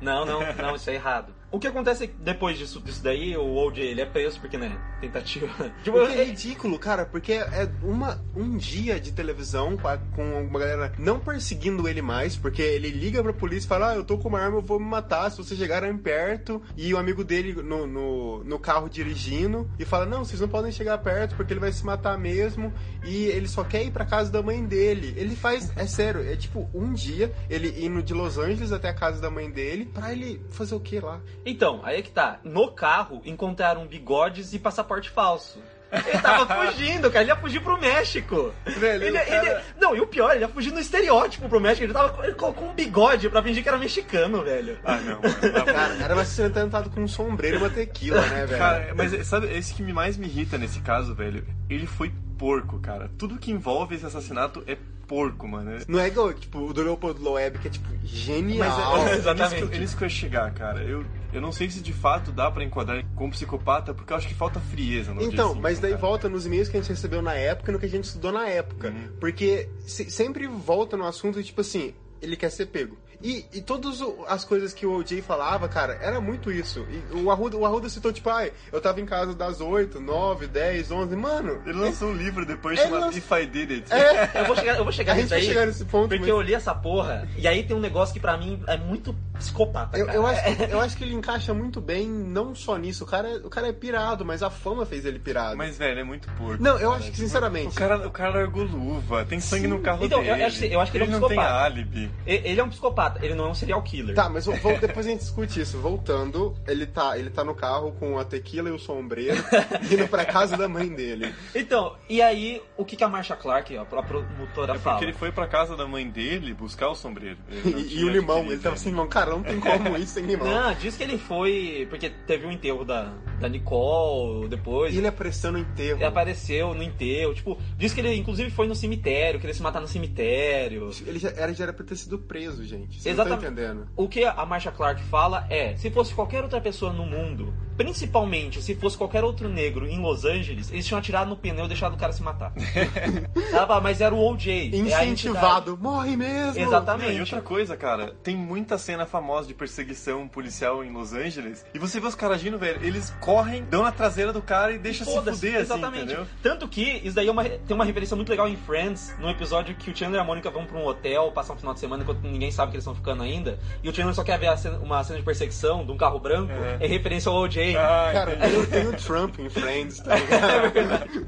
Não, não, não, isso é errado. O que acontece depois disso, disso daí, o OJ, ele é preso porque, né, tentativa. Tipo, O que é ridículo, cara, porque é uma, um dia de televisão com uma galera não perseguindo ele mais, porque ele liga pra polícia e fala: Ah, eu tô com uma arma, eu vou me matar se vocês chegarem perto. E o amigo dele no, no, no carro dirigindo e fala: Não, vocês não podem chegar perto porque ele vai se matar mesmo. E ele só quer ir pra casa da mãe dele. Ele faz, é sério, é tipo um dia ele indo de Los Angeles até a casa da mãe dele pra ele fazer o que lá? Então, aí é que tá. No carro encontraram bigodes e passaporte falso. Ele tava fugindo, cara. Ele ia fugir pro México. Velho, ele, cara- ele- Não, e o pior, ele ia fugir no estereótipo pro México. Ele tava ele colocou um bigode pra fingir que era mexicano, velho. Ah, não, mano. Cara, era pra ser tentado com um sombreiro e uma tequila, né, velho? Cara, mas sabe, esse que me mais me irrita nesse caso, velho, ele foi porco, cara. Tudo que envolve esse assassinato é porco, mano. Não é igual, tipo, o do Leopoldo Loeb, que é, tipo, genial. Mas é, é, Exatamente. nisso que é nisso que eu ia chegar, cara. Eu, eu não sei se de fato dá pra enquadrar como psicopata, porque eu acho que falta frieza no Então, Jay mas daí cara. volta nos e-mails que a gente recebeu na época e no que a gente estudou na época. Uhum. Porque se- sempre volta no assunto, tipo assim, ele quer ser pego. E, e todas as coisas que o OJ falava, cara, era muito isso. E o Arruda, o Arruda citou, tipo, ai, eu tava em casa das 8, 9, 10, 11. Mano, Ele lançou um livro depois É, chamado lança- If I Did It. é, Eu vou chegar, eu vou chegar a gente vai aí. chegar nesse ponto. Porque mas eu li essa porra, e aí tem um negócio que pra mim é muito psicopata, eu, cara. eu, acho, que- eu acho que ele encaixa muito bem, não só nisso. O cara, é- o cara é pirado, mas a fama fez ele pirado. Mas, velho, é muito porco. Não, eu cara. acho que, sinceramente- O cara, o cara largou luva, tem sangue no carro Então, dele. eu acho- eu acho que ele é um não tem psicopata. álibi. Ele é um psicopata, ele não é um serial killer. Tá, mas vou- depois a gente discute isso. Voltando, ele tá, ele tá no carro com a tequila e o sombreiro, indo pra casa da mãe dele. Então, e aí, o que, que a Marsha Clark, a a promotora, É fala? porque ele foi pra casa da mãe dele buscar o sombreiro. Ele E, e o limão, ele tava assim, limão, cara, não tem como isso sem limão. Não, diz que ele foi. Porque teve o enterro da, da Nicole depois. E ele apareceu no enterro. Ele apareceu no enterro. Tipo, diz que ele inclusive foi no cemitério, queria se matar no cemitério. Ele já era, já era pra ter sido preso, gente. Você Exatamente. não tá entendendo. O que a Marsha Clark fala é: se fosse qualquer outra pessoa no mundo, principalmente se fosse qualquer outro negro em Los Angeles, eles tinham atirado no pneu e deixado o cara se matar. Ela fala, mas era o OJ. é a entidade." Incentivado, morre mesmo! Exatamente. Não, e outra coisa, cara, tem muita cena famosa de perseguição policial em Los Angeles. E você vê os caras agindo, velho, eles correm, dão na traseira do cara e deixam se fuder, assim, exatamente. entendeu? Tanto que isso daí é uma, tem uma referência muito legal em Friends, num episódio que o Chandler e a Mônica vão pra um hotel passar um final de semana enquanto ninguém sabe que eles estão ficando ainda. E o Chandler só quer ver a cena- uma cena de perseguição de um carro branco, é, referência ao OJ. Ah, Cara, tem, tem o Trump em Friends, tá ligado?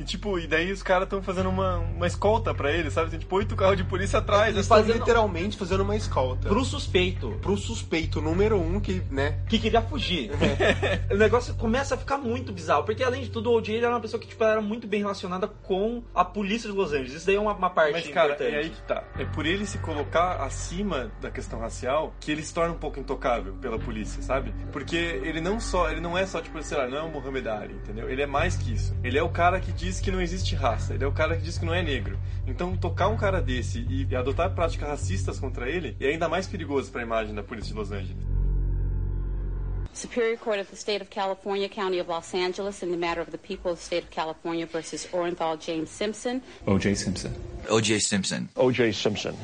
E tipo, e daí os caras estão fazendo uma, uma escolta pra ele, sabe? Tem tipo oito carros de polícia atrás. Eles estão literalmente fazendo uma escolta. Pro suspeito, Pro suspeito número um que, né? que queria fugir. o negócio começa a ficar muito bizarro, porque além de tudo, o OJ ele era uma pessoa que tipo, era muito bem relacionada com a polícia de Los Angeles. Isso daí é uma, uma parte Mas, cara, importante. é aí que tá. É por ele se colocar acima da questão racial que ele se torna um pouco intocável pela polícia, sabe? Porque ele não só, ele não é só, tipo, sei lá, não é o Muhammad Ali, entendeu? Ele é mais que isso. Ele é o cara que diz que não existe raça. Ele é o cara que diz que não é negro. Então, tocar um cara desse e, adotar práticas racistas contra ele é ainda mais perigoso pra imagem da polícia de Los Angeles. Superior Court of the State of California, County of Los Angeles, in the matter of the people of the State of California versus Orenthal James Simpson. O.J. Simpson. O.J. Simpson. O.J. Simpson.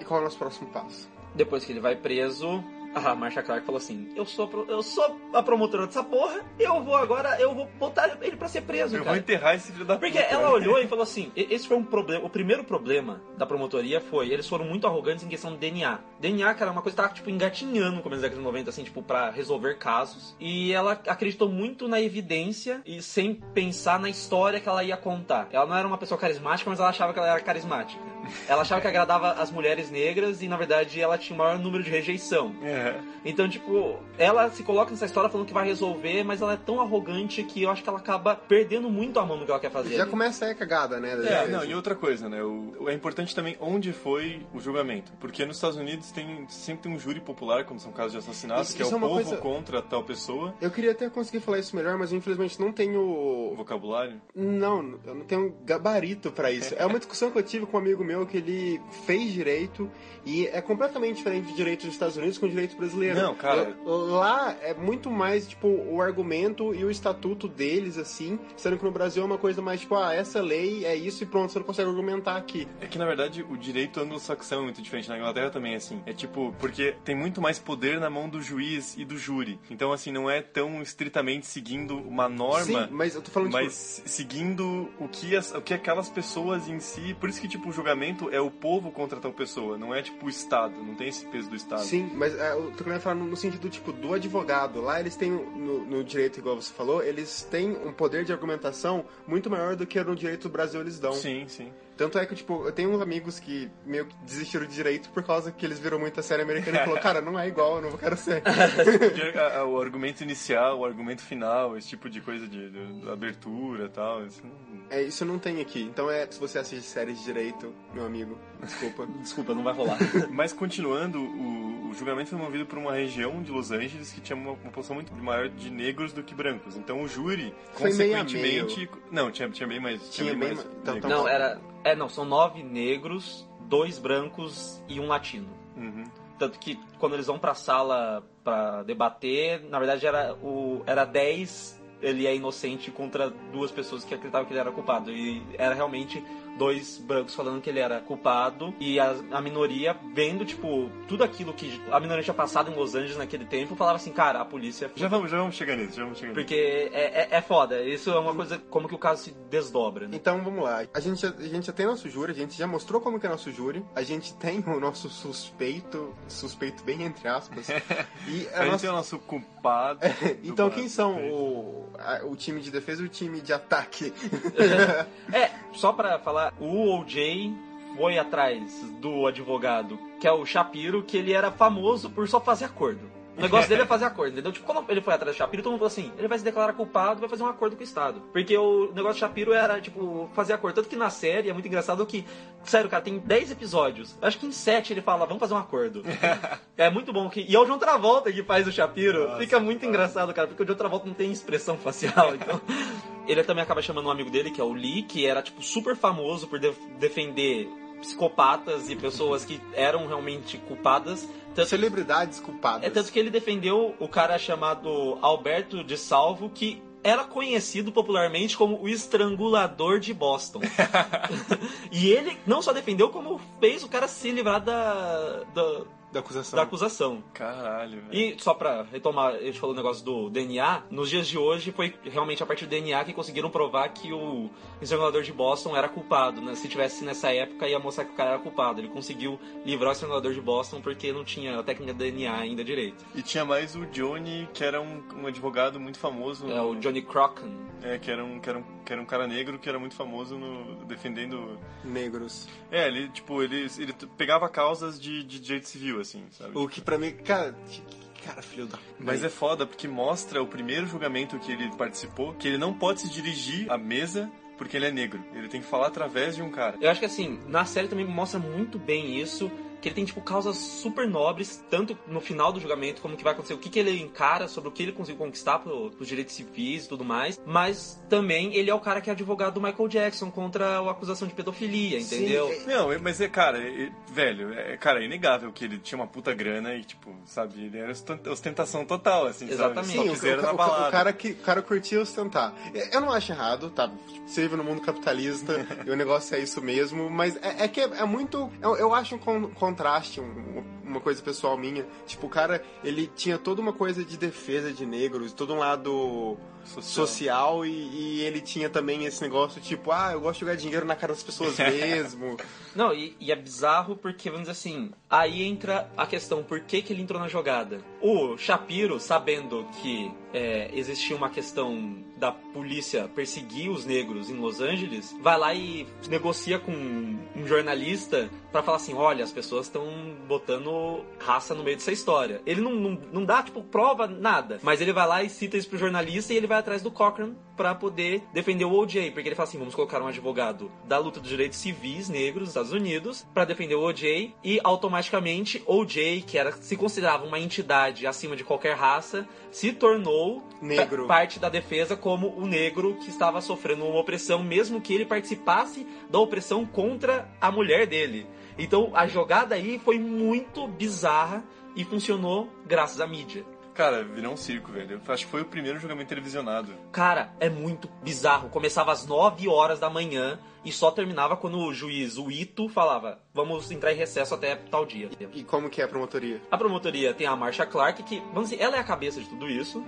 E qual é o nosso próximo passo? Depois que ele vai preso, a Marsha Clark falou assim: Eu sou, a pro- eu sou a promotora dessa porra, eu vou agora, eu vou botar ele pra ser preso, Eu vou cara. enterrar esse filho da Porque puta. ela né? olhou e falou assim: "E- esse foi um problema. O primeiro problema da promotoria foi eles foram muito arrogantes em questão do DNA. DNA, cara, é uma coisa que tava tipo engatinhando no começo da década de 90, assim, tipo, pra resolver casos. E ela acreditou muito na evidência e sem pensar na história que ela ia contar. Ela não era uma pessoa carismática, mas ela achava que ela era carismática. Ela achava que agradava as mulheres negras e, na verdade, ela tinha o maior número de rejeição. É. Então, tipo, ela se coloca nessa história falando que vai resolver, mas ela é tão arrogante que eu acho que ela acaba perdendo muito a mão no que ela quer fazer. Já ali. começa aí a cagada, né? É, não, e outra coisa, né? O, o- é importante também onde foi o julgamento. Porque nos Estados Unidos tem, sempre tem um júri popular, quando são casos de assassinato, Isso- que é isso o é uma povo coisa- contra tal pessoa. Eu queria até conseguir falar isso melhor, mas infelizmente não O tenho. vocabulário. Não, eu não tenho gabarito pra isso. É uma discussão que eu tive com um amigo meu que ele fez direito e é completamente diferente de direito dos Estados Unidos com direito brasileiro. Não, cara. Lá é muito mais, tipo, o argumento e o estatuto deles, assim, sendo que no Brasil é uma coisa mais, tipo, ah, essa lei é isso e pronto, você não consegue argumentar aqui. É que, na verdade, o direito anglo-saxão é muito diferente. Na Inglaterra também é assim. É tipo, porque tem muito mais poder na mão do juiz e do júri. Então, assim, não é tão estritamente seguindo uma norma. Sim, mas eu tô falando, tipo, Mas seguindo o que, as, o que aquelas pessoas em si. Por isso que, tipo, o julgamento é o povo contra tal pessoa, não é tipo o Estado, não tem esse peso do Estado. Sim, mas é, eu tô querendo falar no, no sentido, tipo, do advogado. Lá eles têm, no, no direito, igual você falou, eles têm um poder de argumentação muito maior do que no direito do Brasil eles dão. Sim, sim. Tanto é que, tipo, eu tenho uns amigos que meio que desistiram de direito por causa que eles viram muita série americana e falou, cara, não é igual, eu não quero ser. O argumento inicial, o argumento final, esse tipo de coisa de, de- de abertura e tal. Isso não... É, isso não tem aqui. Então é, se você assiste séries de direito, meu amigo, desculpa. Desculpa, não vai rolar. Mas continuando, o, o julgamento foi movido por uma região de Los Angeles que tinha uma, uma população muito maior de negros do que brancos. Então o júri, Foi meio a consequentemente. Não, tinha, tinha bem mais. Tinha bem bem mais. ma- então- negros. Não, era. É, não, são nove negros, dois brancos e um latino. Uhum. Tanto que quando eles vão pra sala pra debater, na verdade era o era 10 ele é inocente contra duas pessoas que acreditavam que ele era culpado. E era realmente dois brancos falando que ele era culpado e a, a minoria vendo, tipo, tudo aquilo que a minoria tinha passado em Los Angeles naquele tempo, falava assim, cara, a polícia... Já vamos, já vamos chegar nisso, já vamos chegar nisso. Porque é, é, é foda, isso é uma coisa, como que o caso se desdobra, né? Então vamos lá. A gente, já, a gente já tem nosso júri, a gente já mostrou como que é nosso júri, a gente tem o nosso suspeito, suspeito bem entre aspas. E a A gente nossa- tem o nosso culpado. Então do quem são o- a- o time de defesa e o time de ataque. É, só pra falar, o OJ foi atrás do advogado, que é o Shapiro, que ele era famoso por só fazer acordo. O negócio dele é fazer acordo, entendeu? Tipo, quando ele foi atrás do Shapiro, todo mundo falou assim, ele vai se declarar culpado, vai fazer um acordo com o Estado. Porque o negócio do Shapiro era, tipo, fazer acordo. Tanto que na série é muito engraçado que, sério, cara, tem 10 episódios. Acho que em 7 ele fala, vamos fazer um acordo. é muito bom que... E é o John Travolta que faz o Shapiro. Nossa, Fica muito cara. engraçado, cara, porque o John Travolta não tem expressão facial, então... Ele também acaba chamando um amigo dele, que é o Lee, que era, tipo, super famoso por def- defender psicopatas e pessoas que eram realmente culpadas. Tanto, Celebridades culpadas. é tanto que ele defendeu o cara chamado Alberto de Salvo, que era conhecido popularmente como o estrangulador de Boston. e ele não só defendeu, como fez o cara se livrar da, da, Da acusação. da acusação. Caralho, velho. E só pra retomar, a gente falou o negócio do DNA, nos dias de hoje foi realmente a partir do DNA que conseguiram provar que o estrangulador de Boston era culpado, né? Se tivesse nessa época ia mostrar que o cara era culpado. Ele conseguiu livrar o estrangulador de Boston porque não tinha a técnica do DNA ainda direito. E tinha mais o Johnny, que era um, um advogado muito famoso. É o Johnny Crocken. É, que era, um, que, era um, que era um cara negro que era muito famoso no defendendo. Negros. É, ele, tipo, ele, ele pegava causas de, de direito civil, assim, sabe? O que pra mim, cara, cara, filho da. Mas é foda porque mostra o primeiro julgamento que ele participou, que ele não pode se dirigir à mesa porque ele é negro. Ele tem que falar através de um cara. Eu acho que assim, na série também mostra muito bem isso. Que ele tem, tipo, causas super nobres, tanto no final do julgamento, como que vai acontecer, o que, que ele encara sobre o que ele conseguiu conquistar pro, pros direitos civis e tudo mais. Mas também ele é o cara que é advogado do Michael Jackson contra a acusação de pedofilia, entendeu? Sim, Não, é- mas é, cara, é- velho, é, cara, é inegável que ele tinha uma puta grana e, tipo, sabe, ele era ostent- ostentação total, assim, Exatamente. sabe? Sim, Só o, o- na o- balada. o cara que o cara curtia ostentar. Eu não acho errado, tá? Você vive no mundo capitalista e o negócio é isso mesmo, mas é, é que é, é muito. Eu, eu acho um con- contraste, um- uma coisa pessoal minha. Tipo, o cara, ele tinha toda uma coisa de defesa de negros, todo um lado Social. social, e, e ele tinha também esse negócio, tipo, ah, eu gosto de jogar dinheiro na cara das pessoas mesmo. Não, e, e é bizarro porque, vamos dizer assim, aí entra a questão, por que, que ele entrou na jogada? O Shapiro, sabendo que é, existia uma questão da polícia perseguir os negros em Los Angeles, vai lá e negocia com um jornalista pra falar assim, olha, as pessoas estão botando raça no meio dessa história. Ele não, não, não dá, tipo, prova, nada. Mas ele vai lá e cita isso pro jornalista e ele vai atrás do Cochran pra poder defender o OJ. Porque ele fala assim, vamos colocar um advogado da luta dos direitos civis negros nos Estados Unidos pra defender o OJ e automaticamente OJ, que era se considerava uma entidade acima de qualquer raça, se tornou Negro. pa- parte da defesa como o negro que estava sofrendo uma opressão, mesmo que ele participasse da opressão contra a mulher dele. Então a jogada aí foi muito bizarra e funcionou graças à mídia. Cara, virou um circo, velho. Acho que foi o primeiro julgamento televisionado. Cara, é muito bizarro. Começava às 9 horas da manhã e só terminava quando o juiz, o Ito, falava: vamos entrar em recesso até tal dia. E como que é a promotoria? A promotoria tem a Marsha Clark, que, vamos dizer, ela é a cabeça de tudo isso.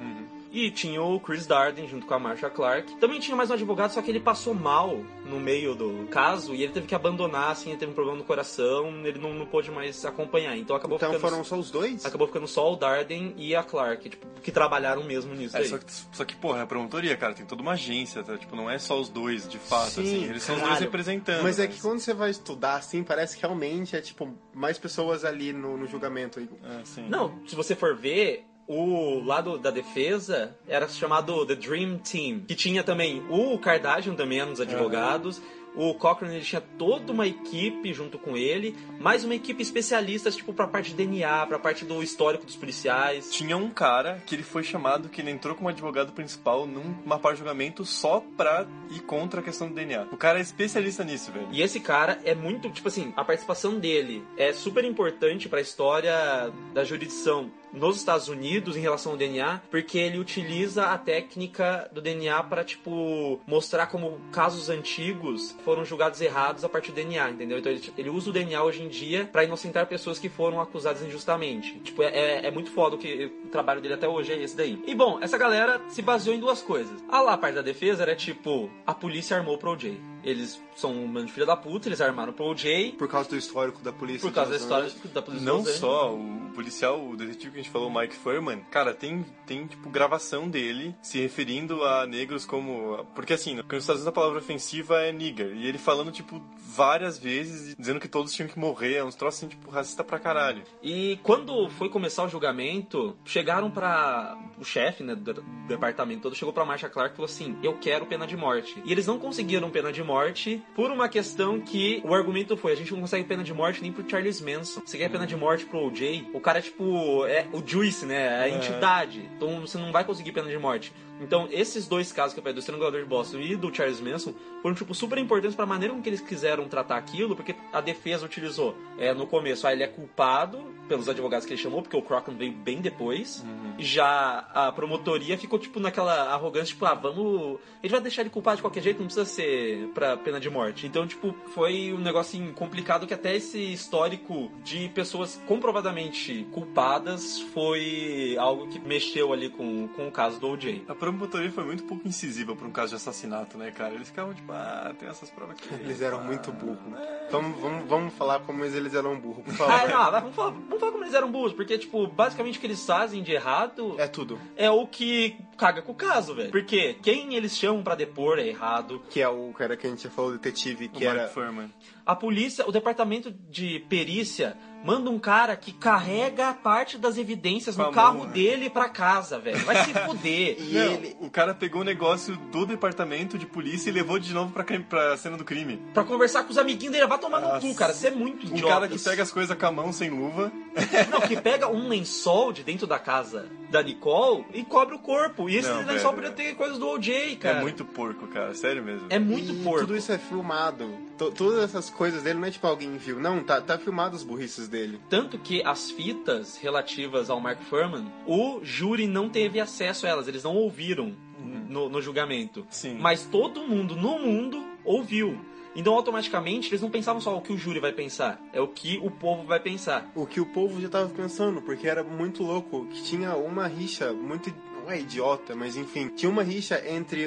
E tinha o Chris Darden junto com a Marsha Clark. Também tinha mais um advogado, só que ele passou mal no meio do caso e ele teve que abandonar, assim, ele teve um problema no coração, ele não, não pôde mais acompanhar. Então acabou Então ficando. foram só os dois? Acabou ficando só o Darden e a Clark, tipo, que trabalharam mesmo nisso É, aí. só, que, só que, porra, a promotoria, cara, tem toda uma agência, tá? Tipo, não é só os dois, de fato, Sim, assim. Eles são os dois representando. Mas é que quando você vai estudar assim, parece que realmente é tipo mais pessoas ali no, no julgamento. É, sim. Não, se você for ver, o lado da defesa era chamado The Dream Team, que tinha também o Kardashian também era um dos advogados. O Cochran ele tinha toda uma equipe junto com ele, mais uma equipe especialista tipo pra parte de DNA, pra parte do histórico dos policiais. Tinha um cara que ele foi chamado, que ele entrou como advogado principal numa parte de julgamento só pra ir contra a questão do DNA. O cara é especialista nisso, velho. E esse cara é muito, tipo assim, a participação dele é super importante pra história da jurisdição nos Estados Unidos em relação ao DNA, porque ele utiliza a técnica do DNA para tipo mostrar como casos antigos foram julgados errados a partir do DNA, entendeu? Então ele, ele usa o DNA hoje em dia pra inocentar pessoas que foram acusadas injustamente. Tipo, é, é, é muito foda o que o trabalho dele até hoje é esse daí. E bom, essa galera se baseou em duas coisas. A lá a parte da defesa era tipo, a polícia armou pro OJ. Eles são um bando de filha da puta, eles armaram pro OJ Por causa do histórico da polícia. por causa da história da polícia Não só o policial, o detetive que a gente falou, o Mike Furman, cara, tem, tem tipo gravação dele se referindo a negros como. Porque assim, nos Estados Unidos a palavra ofensiva é nigger. E ele falando, tipo, várias vezes, dizendo que todos tinham que morrer, é uns troços assim, tipo, racista pra caralho. E quando foi começar o julgamento, chegaram pra. O chefe, né, do departamento todo chegou pra Marsha Clark e falou assim: Eu quero pena de morte. E eles não conseguiram pena de morte por uma questão que o argumento foi: a gente não consegue pena de morte nem pro Charles Manson. Você quer pena de morte pro OJ? O cara é tipo. É o Juice, né? É a entidade. Então você não vai conseguir pena de morte. Então, esses dois casos que eu falei, do estrangulador de Boston e do Charles Manson, foram, tipo, super importantes pra maneira com que eles quiseram tratar aquilo, porque a defesa utilizou, é, no começo, ah, ele é culpado pelos advogados que ele chamou, porque o Crockett veio bem depois. E já a promotoria ficou, tipo, naquela arrogância, tipo, ah, vamos... A gente vai deixar ele culpado de qualquer jeito, não precisa ser pra pena de morte. Então, tipo, foi um negócio assim, complicado que até esse histórico de pessoas comprovadamente culpadas foi algo que mexeu ali com, com o caso do O.J. A promotoria foi muito pouco incisiva pra um caso de assassinato, né, cara? Eles ficavam tipo, ah, tem essas provas aqui. Eles eram muito burros. Vamos, vamos, vamos falar como eles eram burros, por Ah, favor. não, vamos falar, vamos falar como eles eram burros, porque, tipo, basicamente o que eles fazem de errado É tudo. é o que caga com o caso, velho. Porque quem eles chamam pra depor é errado. Que é o cara que a gente já falou, o detetive, O que Mike era... Furman. A polícia, o departamento de perícia manda um cara que carrega parte das evidências Com no carro mão, dele pra casa, velho. Vai se fuder. E Não, ele... O cara pegou o negócio do departamento de polícia e levou de novo pra, crime- pra cena do crime. Pra conversar com os amiguinhos dele, vai tomar no Nossa. cu, cara. Você é muito Um idiota. cara que pega as coisas com a mão sem luva. Não, que pega um lençol de dentro da casa da Nicole e cobre o corpo. E esse Não, lençol velho, podia ter coisas do OJ, cara. É muito porco, cara. Sério mesmo. É muito e porco. tudo isso é filmado. To- todas essas coisas dele não é tipo alguém viu. Não, tá, tá filmado as burrices dele. Tanto que as fitas relativas ao Mark Furman, o júri não teve acesso a elas, eles não ouviram no, no julgamento. Sim. Mas todo mundo no mundo ouviu. Então, automaticamente, eles não pensavam só o que o júri vai pensar, é o que o povo vai pensar. O que o povo já tava pensando, porque era muito louco, que tinha uma rixa muito. Não é idiota, mas enfim. Tinha uma rixa entre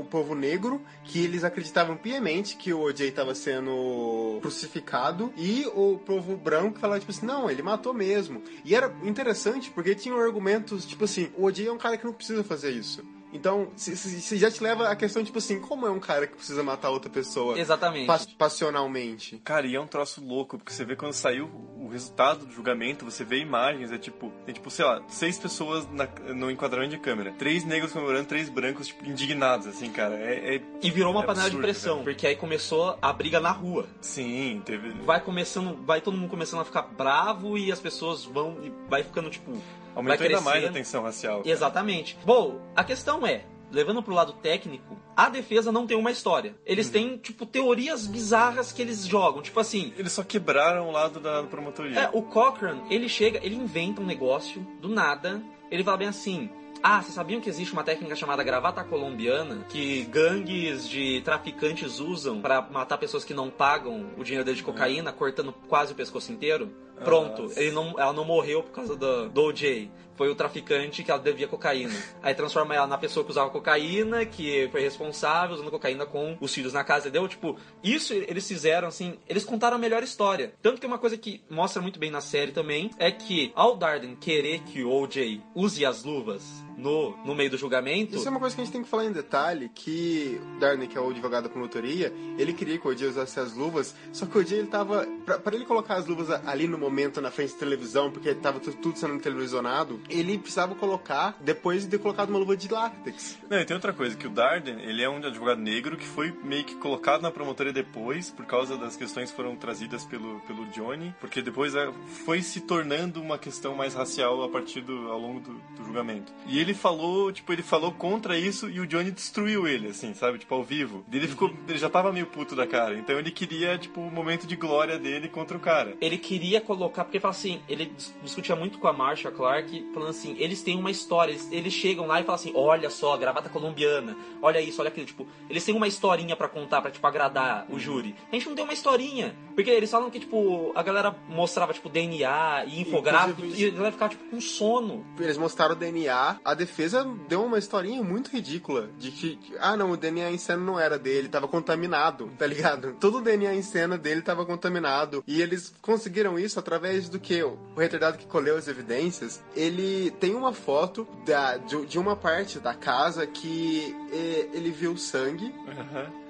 o, povo negro, que eles acreditavam piamente que o OJ tava sendo crucificado, e o povo branco falava, tipo assim, não, ele matou mesmo. E era interessante, porque tinham argumentos, tipo assim, o OJ é um cara que não precisa fazer isso. Então, se, se já te leva a questão, tipo assim, como é um cara que precisa matar outra pessoa Exatamente. pas- passionalmente? Cara, e é um troço louco, porque você vê quando saiu o resultado do julgamento, você vê imagens, é tipo, tem tipo, sei lá, seis pessoas na- no enquadramento de câmera. Três negros comemorando, três brancos, tipo, indignados, assim, cara. É. é- E virou uma é panela de absurdo, pressão, velho. porque aí começou a briga na rua. Sim, teve. Vai começando, vai todo mundo começando a ficar bravo e as pessoas vão e vai ficando tipo, Aumentou ainda mais a tensão racial. cara. Exatamente. Bom, a questão é, levando pro lado técnico, a defesa não tem uma história. Eles Uhum. têm, tipo, teorias bizarras que eles jogam. Tipo assim, Eles só quebraram o lado da promotoria. é, o Cochrane, ele chega, ele inventa um negócio do nada. Ele fala bem assim. Ah, vocês sabiam que existe uma técnica chamada gravata colombiana que gangues de traficantes usam pra matar pessoas que não pagam o dinheiro deles de cocaína, cortando quase o pescoço inteiro? Pronto, Nossa. ele não, ela não morreu por causa do, do OJ. Foi o traficante que ela devia cocaína. Aí transforma ela na pessoa que usava cocaína, que foi responsável, usando cocaína com os filhos na casa, entendeu? Tipo, isso eles fizeram, assim, eles contaram a melhor história. Tanto que uma coisa que mostra muito bem na série também é que, ao Darden querer que o OJ use as luvas no, no meio do julgamento, Isso é uma coisa que a gente tem que falar em detalhe, que o Darnay, que é o advogado da promotoria, ele queria que o OJ usasse as luvas, só que o OJ, ele tava... Pra, pra ele colocar as luvas ali no momento, na frente da televisão, porque tava tu- tudo sendo televisionado, ele precisava colocar, depois de ter colocado uma luva de látex. Não, e tem outra coisa, que o Darden, ele é um advogado negro que foi meio que colocado na promotoria depois, por causa das questões que foram trazidas pelo, pelo Johnny, porque depois é, foi se tornando uma questão mais racial a partir do, ao longo do, do julgamento. E ele falou, tipo, ele falou contra isso e o Johnny destruiu ele, assim, sabe, tipo, ao vivo. E ele ficou, ele já tava meio puto da cara, então ele queria, tipo, o momento de glória dele contra o cara. ele queria colocar, porque fala assim, ele dis- discutia muito com a Marsha Clark, falando assim, eles têm uma história, eles, eles chegam lá e falam assim, olha só, gravata colombiana, olha isso, olha aquilo, tipo, eles têm uma historinha pra contar, pra, tipo, agradar o júri. A gente não tem uma historinha, porque eles falam que, tipo, a galera mostrava, tipo, DNA e infográfico, Inclusive, e a galera ficava, tipo, com sono. Eles mostraram o DNA, a defesa deu uma historinha muito ridícula de que, ah não, o DNA em cena não era dele, tava contaminado, tá ligado? Todo o DNA em cena dele tava contaminado. E eles conseguiram isso através do que? O retardado que colheu as evidências, ele tem uma foto da, de, de uma parte da casa que eh, ele viu sangue.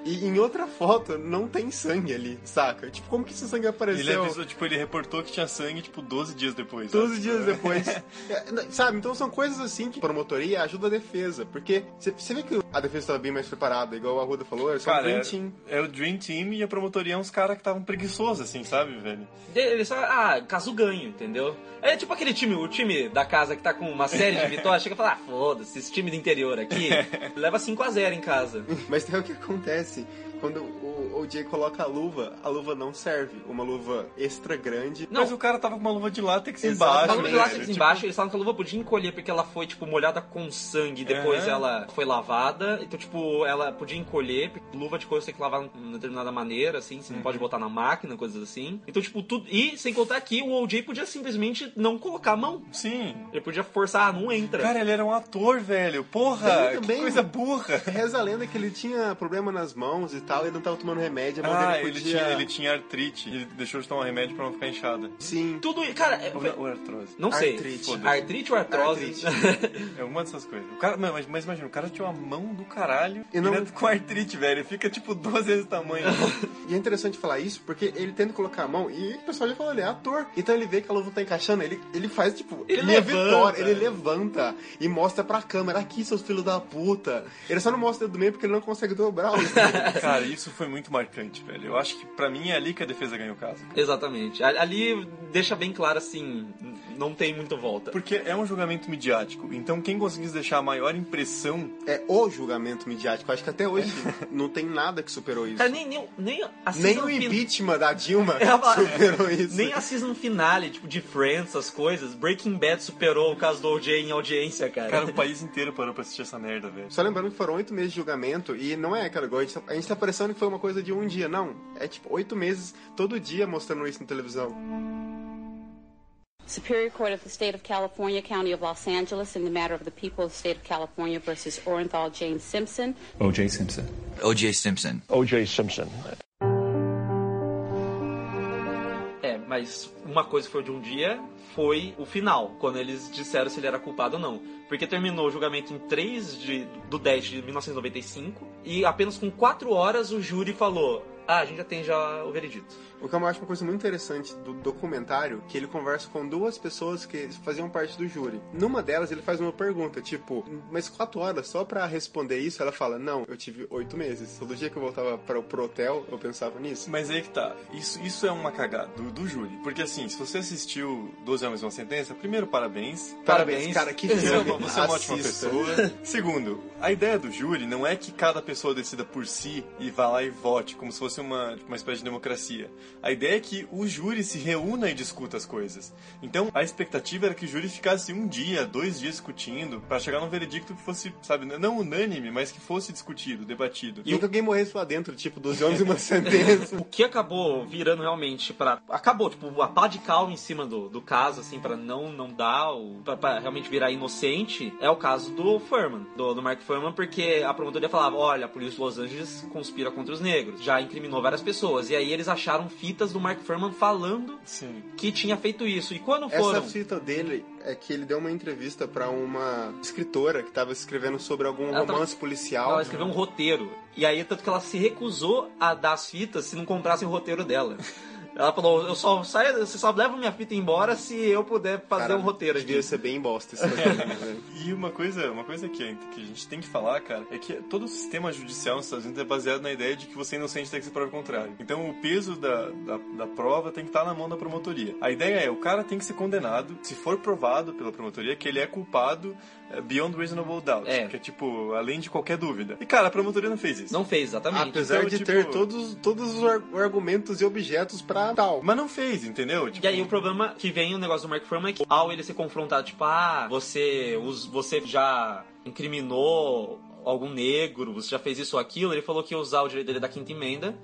E em outra foto não tem sangue ali, saca? Tipo, como que esse sangue apareceu? Ele avisou, tipo, ele reportou que tinha sangue, tipo, 12 dias depois. 12 sabe? dias depois. É, sabe? Então são coisas assim que promotoria ajuda a defesa. Porque você vê que a defesa estava bem mais preparada, igual o Arruda falou, é só um Cara, Dream é, Team. é o Dream Team e a promotoria é uns caras que estavam preguiçosos, assim, sabe, velho? Eles só, ah, caso ganho, entendeu? É tipo aquele time, o time da casa que tá com uma série de vitórias, chega e fala, ah, foda-se, esse time do interior aqui leva 5 a 0 em casa. Mas tem o que acontece. assim, Quando o OJ coloca a luva, a luva não serve. Uma luva extra grande. Não. Mas o cara tava com uma luva de látex Exato. embaixo. A luva de velho, látex tipo, embaixo, eles falam que a luva podia encolher porque ela foi, tipo, molhada com sangue, depois Aham. ela foi lavada. Então, tipo, ela podia encolher, porque luva de couro você tem que lavar de uma determinada maneira, assim, você não pode botar na máquina, coisas assim. Então, tipo, tudo. E sem contar que o OJ podia simplesmente não colocar a mão. Sim. Ele podia forçar, ah, não entra. Cara, ele era um ator, velho. Porra, Ele que também- coisa burra. Reza a lenda que ele tinha problema nas mãos e tal, ele não tava tomando remédio, a mão Ah, dele ele podia... tinha, ele tinha artrite. Ele deixou de tomar remédio pra não ficar inchada. Sim. Tudo. Cara, é- Ou, ou artrose. não sei. Artrite. Artrite ou artrose? É uma dessas coisas. O cara, mas, mas imagina, o cara tinha uma mão do caralho E não- com artrite, velho. Fica tipo duas vezes o tamanho. E é interessante falar isso porque ele tenta colocar a mão e o pessoal já falou, ele é ator. Então ele vê que a luva tá encaixando, ele, ele faz tipo, Ele minha levanta. vitória, ele levanta e mostra pra câmera, aqui seus filhos da puta. Ele só não mostra o dedo do meio porque ele não consegue dobrar o dedo. cara, isso foi muito marcante, velho. Eu acho que pra mim é ali que a defesa ganhou o caso. Exatamente. Ali deixa bem claro assim, não tem muito volta. Porque é um julgamento midiático. Então quem conseguisse deixar a maior impressão. É o julgamento midiático. Acho que até hoje não tem nada que superou isso. Cara, nem, nem, nem a Nem season o fin- impeachment da Dilma É, superou isso. Nem a season finale, tipo, de Friends, essas coisas. Breaking Bad superou o caso do OJ em audiência, cara. Cara, o país inteiro parou pra assistir essa merda, velho. Só lembrando que foram oito meses de julgamento e não é aquela coisa. A gente tá- A gente tá parecendo que foi uma coisa de um dia, não. É tipo oito meses, todo dia mostrando isso na televisão. Superior Court of the State of California, County of Los Angeles, in the matter of the people of the State of California versus Orenthal James Simpson. O.J. Simpson. O.J. Simpson. O.J. Simpson. É, mas uma coisa que foi de um dia foi o final, quando eles disseram se ele era culpado ou não. Porque terminou o julgamento em 3 de, do 10 de 1995 e apenas com 4 horas o júri falou: Ah, a gente já tem já o veredito. O que eu acho uma coisa muito interessante do documentário, que ele conversa com duas pessoas que faziam parte do júri. Numa delas, ele faz uma pergunta, tipo, mas quatro horas só pra responder isso? Ela fala, não, eu tive oito meses. Todo dia que eu voltava para, pro hotel, eu pensava nisso. Mas aí que tá. Isso, isso é uma cagada do, do júri. Porque assim, se você assistiu 12 Homens e uma Sentença, primeiro, parabéns. Parabéns, cara, que Você é uma, você é uma ótima pessoa. Segundo, a ideia do júri não é que cada pessoa decida por si e vá lá e vote, como se fosse uma, uma espécie de democracia. A ideia é que o júri se reúna e discuta as coisas. Então, a expectativa era que o júri ficasse um dia, dois dias discutindo, pra chegar num veredicto que fosse, sabe, não unânime, mas que fosse discutido, debatido. E nunca alguém morresse lá dentro, tipo, dos homens e uma sentença. O que acabou virando realmente pra. Acabou, tipo, a pá de cal em cima do, do caso, assim, pra não, não dar, o, pra, pra realmente virar inocente, é o caso do Furman, do, do Mark Furman, porque a promotoria falava: olha, a polícia de Los Angeles conspira contra os negros, já incriminou várias pessoas. E aí eles acharam fitas do Mark Furman falando Sim. que tinha feito isso. E quando Essa foram. fita dele é que ele deu uma entrevista pra uma escritora que tava escrevendo sobre algum Ela tava- romance policial. Ela escreveu um roteiro. E aí, tanto que ela se recusou a dar as fitas se não comprassem o roteiro dela. Ela falou, eu só saio, você só leva minha fita embora se eu puder fazer Cara, um roteiro Devia aqui. ser bem bosta esse roteiro, né? E uma coisa, uma coisa que, que a gente tem que falar, cara, é que todo o sistema judicial nos Estados Unidos é baseado na ideia de que você é inocente até que se prove o contrário. Então o peso da, da, da prova tem que estar na mão da promotoria. A ideia é, o cara tem que ser condenado, se for provado pela promotoria que ele é culpado é, beyond reasonable doubt. É. Que é tipo, além de qualquer dúvida. E cara, a promotoria não fez isso. Não fez, exatamente. Apesar Então, de tipo- ter todos, todos os ar- argumentos e objetos pra tal. Mas não fez, entendeu? Tipo, E aí o problema que vem o negócio do Mark Furman é que ao ele ser confrontado, tipo, ah, você, os, você já incriminou algum negro, você já fez isso ou aquilo, ele falou que ia usar o direito dele da quinta emenda.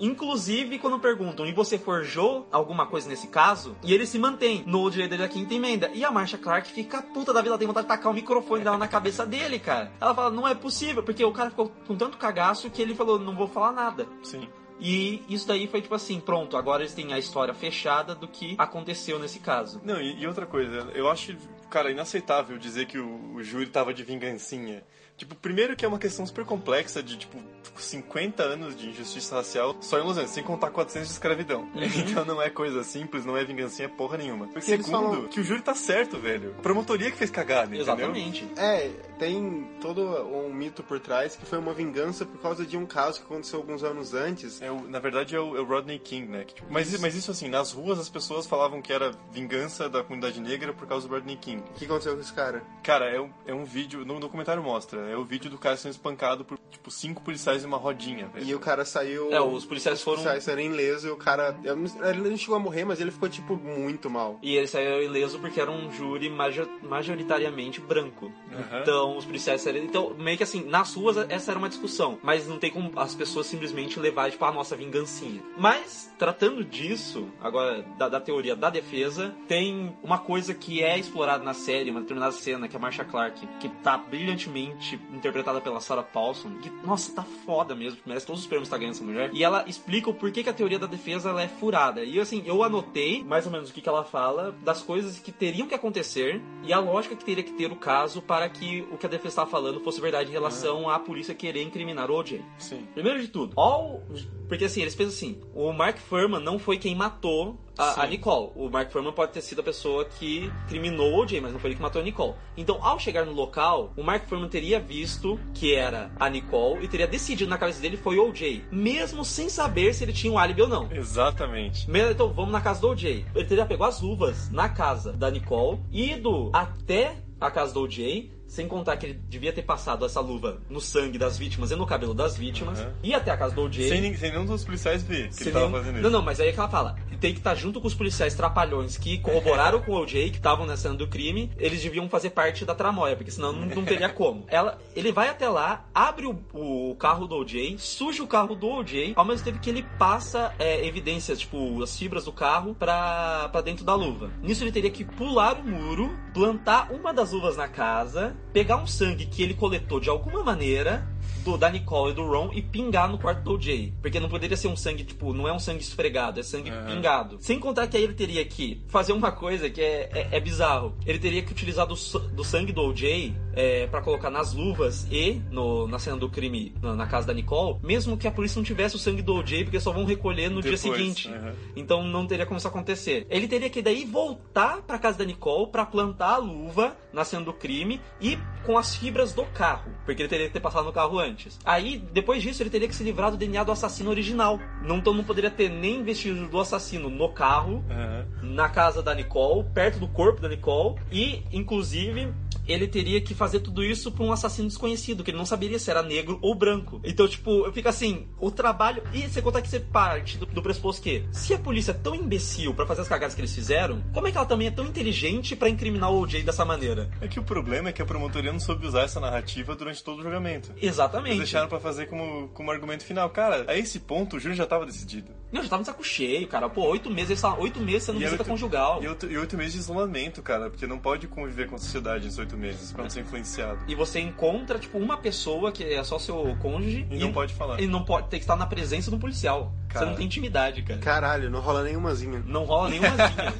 Inclusive, quando perguntam, e você forjou alguma coisa nesse caso? E ele se mantém no direito dele da quinta emenda. E a Marsha Clark fica puta da vida, ela tem vontade de tacar o microfone dela na cabeça dele, cara. Ela fala, não é possível, porque o cara ficou com tanto cagaço que ele falou, não vou falar nada. Sim. E isso daí foi tipo assim, pronto, agora eles têm a história fechada do que aconteceu nesse caso. Não, e, e outra coisa, eu acho, cara, inaceitável dizer que o, o júri tava de vingancinha. Tipo, primeiro que é uma questão super complexa de, tipo, 50 anos de injustiça racial só em Los Angeles, sem contar 400 de escravidão. Então não é coisa simples, não é vingancinha porra nenhuma. Porque Segundo, falam- que o júri tá certo, velho. A promotoria que fez cagada, entendeu? Exatamente. É, tem todo um mito por trás que foi uma vingança por causa de um caso que aconteceu alguns anos antes. É o- na verdade é o, é o Rodney King, né? que, tipo, mas, mas isso assim, nas ruas as pessoas falavam que era vingança da comunidade negra por causa do Rodney King. O que aconteceu com esse cara? Cara, é um, é um vídeo, no documentário mostra, é o vídeo do cara sendo espancado por, tipo, cinco policiais em uma rodinha, velho. E o cara saiu. É, os policiais foram. Os policiais saíram ileso e o cara. Ele não chegou a morrer, mas ele ficou, tipo, muito mal. E ele saiu ileso porque era um júri majo- majoritariamente branco. Aham. Então, os policiais saíram. Então, meio que assim, nas ruas essa era uma discussão. Mas não tem como as pessoas simplesmente levar, tipo, a nossa vingancinha. Mas, tratando disso, agora, da, da teoria da defesa, tem uma coisa que é explorada na série, uma determinada cena, que é a Marsha Clark, que tá brilhantemente interpretada pela Sarah Paulson. Que, nossa, tá foda mesmo. Merece todos os prêmios que tá ganhando essa mulher. E ela explica o porquê que a teoria da defesa ela é furada. E assim, eu anotei mais ou menos o que, que ela fala das coisas que teriam que acontecer e a lógica que teria que ter o caso para que o que a defesa estava falando fosse verdade em relação à polícia querer incriminar o OJ. Sim. Primeiro de tudo, all... porque assim, eles pensam assim: o Mark Furman não foi quem matou a, a. Nicole. O Mark Furman pode ter sido a pessoa que criminou o OJ, mas não foi ele que matou a Nicole. Então, ao chegar no local, o Mark Furman teria visto que era a Nicole e teria decidido na cabeça dele foi o OJ, mesmo sem saber se ele tinha um álibi ou não. Exatamente. Então, vamos na casa do OJ. Ele teria pegado as luvas na casa da Nicole, ido até a casa do OJ, sem contar que ele devia ter passado essa luva no sangue das vítimas e no cabelo das vítimas, Uhum. ir até a casa do OJ. Sem, sem nenhum dos policiais ver que ele tava nenhum- fazendo isso. Não, não, mas aí é que ela fala. Tem que estar junto com os policiais trapalhões que corroboraram com o OJ, que estavam na cena do crime. Eles deviam fazer parte da tramóia, porque senão não, não teria como. Ela, ele vai até lá, abre o, o carro do OJ, suja o carro do OJ, ao mesmo tempo que ele passa é, evidências, tipo, as fibras do carro pra, pra dentro da luva. Nisso ele teria que pular o muro, plantar uma das luvas na casa, pegar um sangue que ele coletou de alguma maneira do, da Nicole e do Ron e pingar no quarto do OJ. Porque não poderia ser um sangue, tipo, não é um sangue esfregado, é sangue pingado. Sem contar que aí ele teria que fazer uma coisa que é, é, é bizarro. Ele teria que utilizar do, do sangue do OJ é, para colocar nas luvas e no, na cena do crime, na, na casa da Nicole, mesmo que a polícia não tivesse o sangue do OJ, porque só vão recolher no Depois, dia seguinte. aham. Então não teria como isso acontecer. Ele teria que daí voltar pra casa da Nicole pra plantar a luva na cena do crime e com as fibras do carro, porque ele teria que ter passado no carro antes. Aí, depois disso, ele teria que se livrar do DNA do assassino original. Não, então não poderia ter nem vestígios do assassino no carro, Aham. na casa da Nicole, perto do corpo da Nicole, e, inclusive, ele teria que fazer tudo isso pra um assassino desconhecido, que ele não saberia se era negro ou branco. Então, tipo, eu fico assim, o trabalho. E você contar que você parte do, do pressuposto que, se a polícia é tão imbecil pra fazer as cagadas que eles fizeram, como é que ela também é tão inteligente pra incriminar o OJ dessa maneira? É que o problema é que a promotoria não soube usar essa narrativa durante todo o julgamento. Eles Exatamente. deixaram pra fazer como, como argumento final. Cara, a esse ponto o júri já tava decidido. Não, já tava no saco cheio, cara. Pô, oito meses, eles falam, oito meses sendo E é visita oito- conjugal. E oito, e oito meses de isolamento, cara, porque não pode conviver com a sociedade nesses oito meses pra não ser influenciado. E você encontra, tipo, uma pessoa que é só seu cônge E não pode falar. Ele não pode ter que estar na presença do policial. Você não tem intimidade, cara. Caralho, não rola nenhumazinha. Não rola nenhumazinha.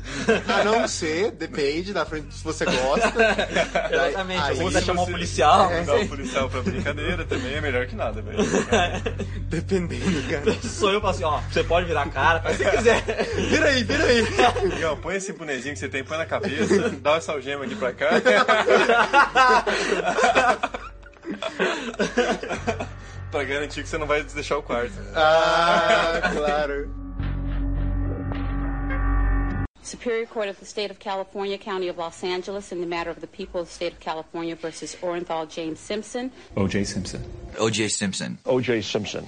A não ser, depende da frente se você gosta. Exatamente. Aí, Ou você chamar um você- policial. Dar o policial pra brincadeira também é melhor que nada, velho. Dependendo, cara. Sou eu assim, ó, você pode virar a cara, faz o que você quiser. Vira aí, vira aí. Miguel, põe esse bonezinho que você tem, põe na cabeça, dá essa algema aqui pra cá. Pra garantir que você não vai deixar o quarto. Ah, claro. Superior Court of the State of California, County of Los Angeles, in the matter of the people of the state of California versus Orenthal James Simpson. O.J. Simpson. O.J. Simpson. O.J. Simpson.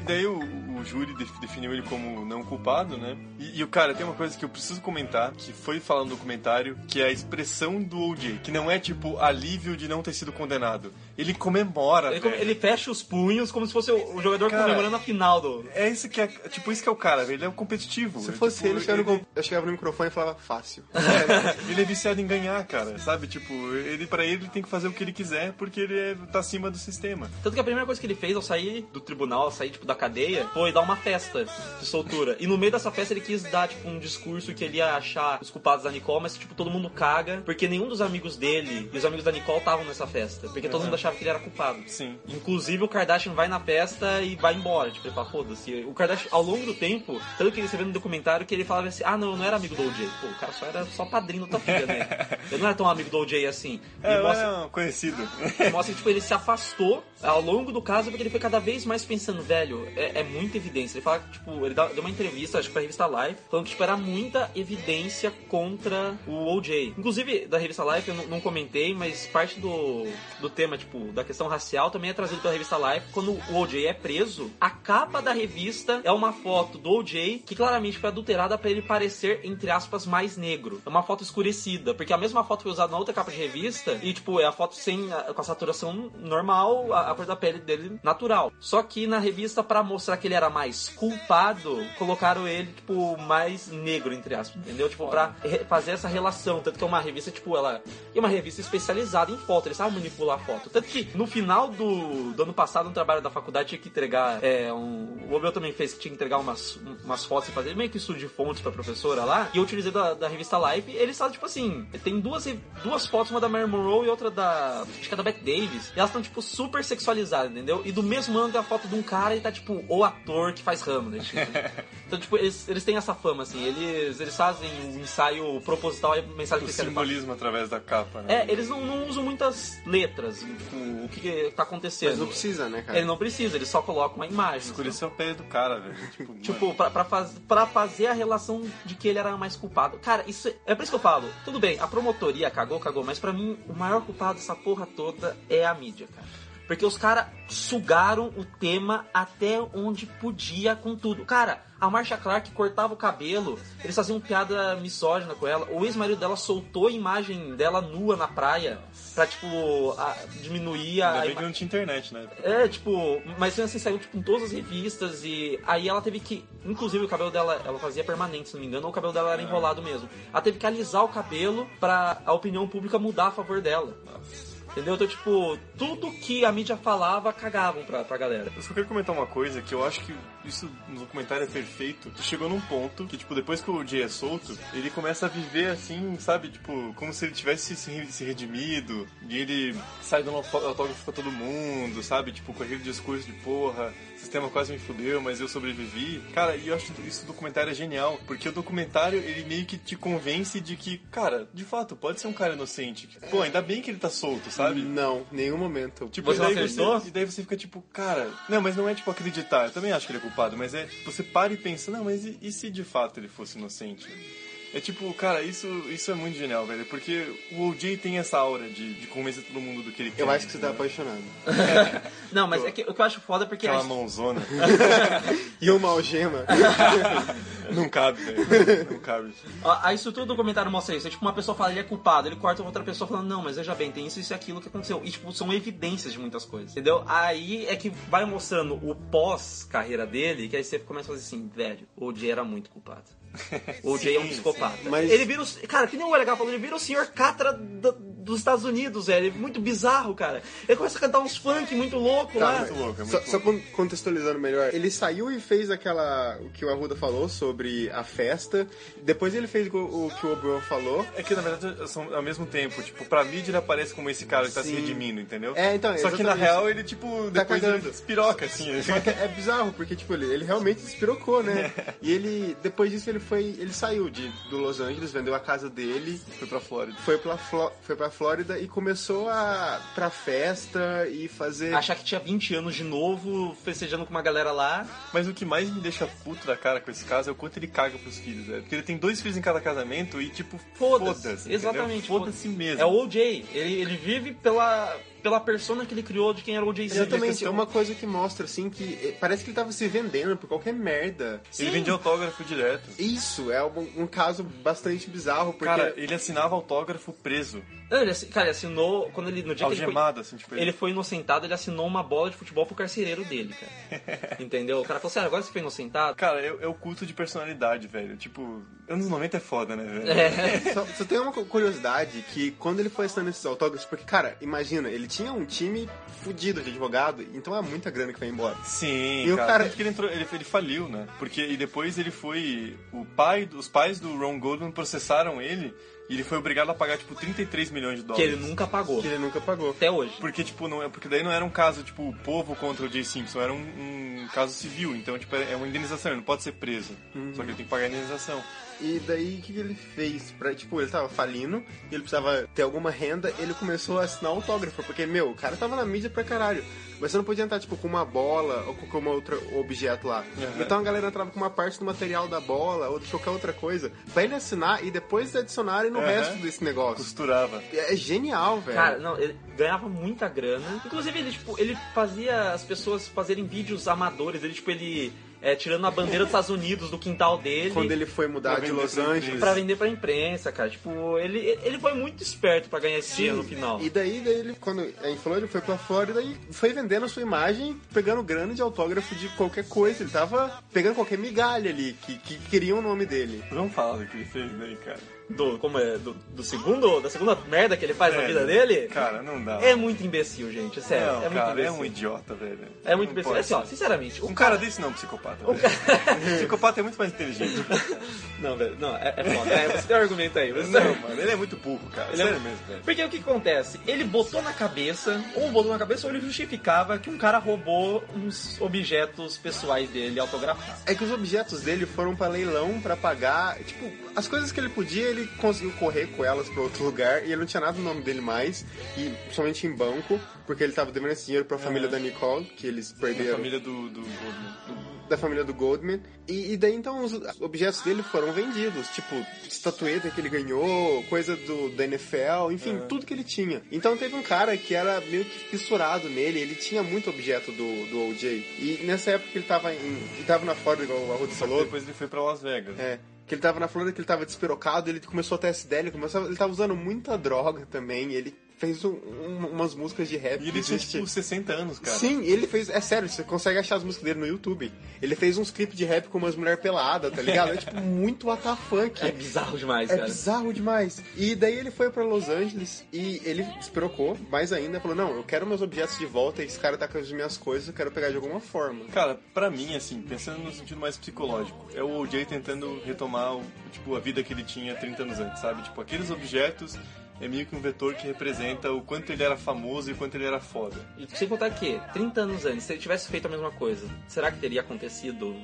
E daí o, o júri definiu ele como não culpado, né? E, e o cara, tem uma coisa que eu preciso comentar, que foi falado no documentário, que é a expressão do O.J., que não é tipo alívio de não ter sido condenado. Ele comemora, Ele, velho. ele fecha os punhos como se fosse o o jogador Cara, comemorando a final do. É isso que é, tipo, isso que é o cara, velho. Ele é um competitivo. Se É, fosse tipo, ele, chegando com- eu chegava no microfone e falava fácil. É, ele é viciado em ganhar, cara, sabe? Tipo, ele para ele ele tem que fazer o que ele quiser porque ele é, tá acima do sistema. Tanto que a primeira coisa que ele fez ao sair do tribunal, ao sair tipo, da cadeia, foi dar uma festa de soltura. E no meio dessa festa ele quis dar tipo, um discurso que ele ia achar os culpados da Nicole, mas tipo, todo mundo caga, porque nenhum dos amigos dele e os amigos da Nicole estavam nessa festa. Porque todo mundo achava que ele era culpado. Sim. Inclusive o Kardashian vai na festa e vai embora, tipo, ele fala, foda-se. O Kardashian, ao longo do tempo, tanto que você vê no documentário que ele falava assim, ah não, eu não era amigo do OJ. Pô, o cara só era só padrinho da tua filha, né? Eu não era tão amigo do OJ assim. É, mostra- um conhecido. mostra que tipo, ele se afastou ao longo do caso porque ele foi cada vez mais pensando, velho, é, é muita evidência. Ele fala que, tipo, ele deu uma entrevista, acho que pra revista Life, falando que tipo, era muita evidência contra o OJ. Inclusive, da revista Life eu não, comentei, mas parte do, do tema, tipo, da questão racial também é trazido pela revista Life. Quando o OJ é preso, a capa da revista é uma foto do OJ que claramente foi adulterada pra ele parecer, entre aspas, mais negro. É uma foto escurecida, porque a mesma foto foi usada na outra capa de revista e, tipo, é a foto sem com a saturação normal, a, a cor da pele dele natural. Só que na revista, pra mostrar que ele era mais culpado, colocaram ele, tipo, mais negro, entre aspas, entendeu? Tipo, pra fazer essa relação. Tanto que é uma revista, tipo, ela é uma revista especializada em foto, eles sabem manipular foto. Tanto que no final do, do ano passado, no trabalho da faculdade, tinha que entregar é, um. O Obel também fez que tinha que entregar umas, umas fotos e fazer meio que estudo de fontes pra professora lá. E eu utilizei da, da revista Life. Eles falam, tipo assim, tem duas, duas fotos, uma da Mary Monroe e outra da. Acho que é da Bette Davis. E elas estão, tipo, super sexualizadas, entendeu? E do mesmo ano tem a foto de um cara e tá, tipo, o ator que faz Hamlet. Então, tipo, eles, eles têm essa fama, assim. Eles, eles fazem um ensaio proposital e mensagem O que eles querem simbolismo através da capa, né? é, eles não, não usam muitas letras, tipo, o que, que tá acontecendo. Mas não precisa, né, cara? Ele não precisa, ele só coloca uma imagem. Escureceu a pele do cara, velho. Tipo, Tipo, pra, pra, faz, pra fazer a relação de que ele era mais culpado. Cara, isso é, é por isso que eu falo. Tudo bem, a promotoria cagou, cagou, mas pra mim o maior culpado dessa porra toda é a mídia, cara. Porque os caras sugaram o tema até onde podia com tudo. Cara, a Marsha Clark cortava o cabelo, eles faziam piada misógina com ela. O ex-marido dela soltou a imagem dela nua na praia pra, tipo, a- diminuir a. ainda bem que não tinha internet, né? é, tipo, mas assim, saiu tipo, em todas as revistas e aí ela teve que, inclusive o cabelo dela, ela fazia permanente, se não me engano, ou o cabelo dela era enrolado mesmo. Ela teve que alisar o cabelo pra a opinião pública mudar a favor dela. Entendeu? Então, tipo, tudo que a mídia falava cagavam pra, pra galera. Eu só quero comentar uma coisa que eu acho que isso no documentário é perfeito. Que chegou num ponto que, tipo, depois que o Jay é solto, ele começa a viver assim, sabe? Tipo, como se ele tivesse se, redimido. E ele sai dando autó- autógrafo pra todo mundo, sabe? Tipo, com aquele discurso de porra, o sistema quase me fudeu, mas eu sobrevivi. Cara, e eu acho isso do documentário é genial. Porque o documentário, ele meio que te convence de que, cara, de fato, pode ser um cara inocente. Pô, ainda bem que ele tá solto, sabe? Não, nenhum momento. Tipo, Você e daí não acreditou? você, e daí você fica tipo, cara. Não, mas não é tipo acreditar. Eu também acho que ele é culpado, mas é. Você para e pensa, não, mas e, e se de fato ele fosse inocente? É tipo, cara, isso, isso é muito genial, velho. Porque o OJ tem essa aura de, de convencer todo mundo do que ele quer. Eu acho que você tá apaixonado. Não, mas é que, o que eu acho foda é porque. Aquela a- mãozona. E uma algema. não cabe, velho. Não cabe. A, estrutura do documentário mostra isso. É tipo, uma pessoa fala, ele é culpado. Ele corta outra pessoa falando, não, mas veja bem, tem isso, isso e aquilo que aconteceu. E, tipo, são evidências de muitas coisas. Entendeu? Aí é que vai mostrando o pós-carreira dele, que aí você começa a fazer assim, velho, o OJ era muito culpado. O OJ é um psicopata. Mas- Ele vira o. Cara, que nem o LH falou, ele vira o senhor Catra da, dos Estados Unidos, velho. É muito bizarro, cara. Ele começa a cantar uns funk muito louco Tá, lá. mas- muito louco, é muito só, louco. só con- contextualizando melhor, ele saiu e fez aquela. o que o Arruda falou sobre a festa. Depois ele fez o, o que o Obrol falou. É que na verdade são ao mesmo tempo, tipo, pra mídia ele aparece como esse cara que tá se Sim. redimindo, entendeu? É, então, Só que na real ele, tipo, Tá depois cagando. ele despiroca, assim. É bizarro, porque, tipo, ele, ele realmente despirocou, né? E ele, depois disso, ele foi. Ele saiu de, do Los Angeles, vendeu a casa dele, Foi pra Flórida. foi pra, Fló- foi pra Flórida e começou a pra festa e fazer. Achar que tinha 20 anos de novo, festejando com uma galera lá. Mas o que mais me deixa puto da cara com esse caso é o quanto ele caga pros filhos, velho. Porque ele tem dois filhos em cada casamento e, tipo, Foda-se. foda-se. entendeu? Exatamente. Foda-se mesmo. É o OJ. Ele, ele vive pela, pela persona que ele criou de quem era o Simpson. Exatamente, é uma coisa que mostra, assim, que eh, parece que ele tava se vendendo por qualquer merda. Ele vende autógrafo direto. Isso, é um, um caso bastante bizarro, porque... Cara, ele assinava autógrafo preso. Não, ele, assi- cara, ele assinou. Quando ele, no dia que ele foi, Algemado, assim, tipo. ele foi inocentado, ele assinou uma bola de futebol pro carcereiro dele, cara. Entendeu? O cara falou assim: ah, agora você foi inocentado. Cara, é, é o culto de personalidade, velho. Tipo, anos 90 é foda, né, velho? É. Só, só tem uma cu- curiosidade que quando ele foi assinando esses autógrafos, porque, cara, imagina, ele tinha um time fudido de advogado, então é muita grana que vai embora. Sim, E o cara. cara- Tanto que ele, entrou, ele, ele faliu, né? Porque e depois ele foi. O pai, os pais do Ron Goldman processaram ele e ele foi obrigado a pagar, tipo, 33 milhões de Que dólares. ele nunca pagou. Que ele nunca pagou. Até hoje. Porque, tipo, não é, porque daí não era um caso, tipo, o povo contra o Jay Simpson, era um, um caso civil, então, tipo, é uma indenização, ele não pode ser preso. Uhum. Só que ele tem que pagar a indenização. E daí, o que, que ele fez? Pra, tipo, ele tava falindo, ele precisava ter alguma renda, ele começou a assinar autógrafo, porque, meu, o cara tava na mídia pra caralho. Mas você não podia entrar, tipo, com uma bola ou com algum outro objeto lá. Uhum. Então a galera entrava com uma parte do material da bola ou de qualquer outra coisa, pra ele assinar e depois adicionarem no Uhum. resto desse negócio. Costurava. É genial, velho. Cara, não, ele ganhava muita grana. Inclusive, ele, tipo, ele fazia as pessoas fazerem vídeos amadores. Ele, tipo, ele é, tirando a bandeira dos Estados Unidos do quintal dele. Quando ele foi mudar de Los Angeles. Pra vender pra imprensa, cara. Tipo, ele, ele foi muito esperto pra ganhar esse dinheiro no final. E daí, daí ele, quando em Flórida, foi pra Flórida e foi vendendo a sua imagem, pegando grana de autógrafo de qualquer coisa. Ele tava pegando qualquer migalha ali, que, que queria o nome dele. Vamos falar do que ele fez daí, cara. Do, como é? Do, do segundo? Da segunda merda que ele faz na Sério? vida dele? Cara, não dá. É muito imbecil, gente. Sério. não, é muito cara, é imbecil. um idiota, velho. É muito Não imbecil. Assim, ó, sinceramente, Um cara desse não é um psicopata. velho. psicopata é muito mais inteligente. Não, velho, não, é, é foda. É, você tem um argumento aí. Você Não, mano, ele é muito burro, cara. Ele é- Sério mesmo, velho. Porque o que acontece? Ele botou na cabeça, ou botou na cabeça, ou ele justificava que um cara roubou uns objetos pessoais dele autografados. É que os objetos dele foram pra leilão pra pagar. Tipo, as coisas que ele podia, ele conseguiu correr com elas pra outro lugar e ele não tinha nada no nome dele mais, e somente em banco, porque ele tava devendo esse dinheiro pra família da Nicole, que eles Da perderam. família do, do Goldman. da família do Goldman. E, e daí então os objetos dele foram vendidos, tipo estatueta que ele ganhou, coisa do da NFL, enfim, tudo que ele tinha. Então teve um cara que era meio que fissurado nele, ele tinha muito objeto do, do OJ. E nessa época ele tava em, ele tava na Flórida, igual o Arruda falou, Depois ele foi pra Las Vegas. é, que ele tava na Flórida, que ele tava despirocado, ele começou a ter ele, começou, ele tava usando muita droga também, ele fez um- um- umas músicas de rap. E ele tinha, tipo, 60 anos, cara. Sim, ele fez. É sério, você consegue achar as músicas dele no YouTube. Ele fez uns clipes de rap com umas mulheres peladas, tá ligado? É tipo muito WTF. É bizarro demais, É cara. bizarro demais. E daí ele foi pra Los Angeles e ele despirocou mais ainda. Falou: Não, eu quero meus objetos de volta. Esse cara tá com as minhas coisas, eu quero pegar de alguma forma. Cara, pra mim, assim, pensando no sentido mais psicológico, é o OJ tentando retomar, tipo, a vida que ele tinha 30 anos antes, sabe? Tipo, aqueles objetos é meio que um vetor que representa o quanto ele era famoso e o quanto ele era foda. E sem contar que, 30 anos antes, se ele tivesse feito a mesma coisa, será que teria acontecido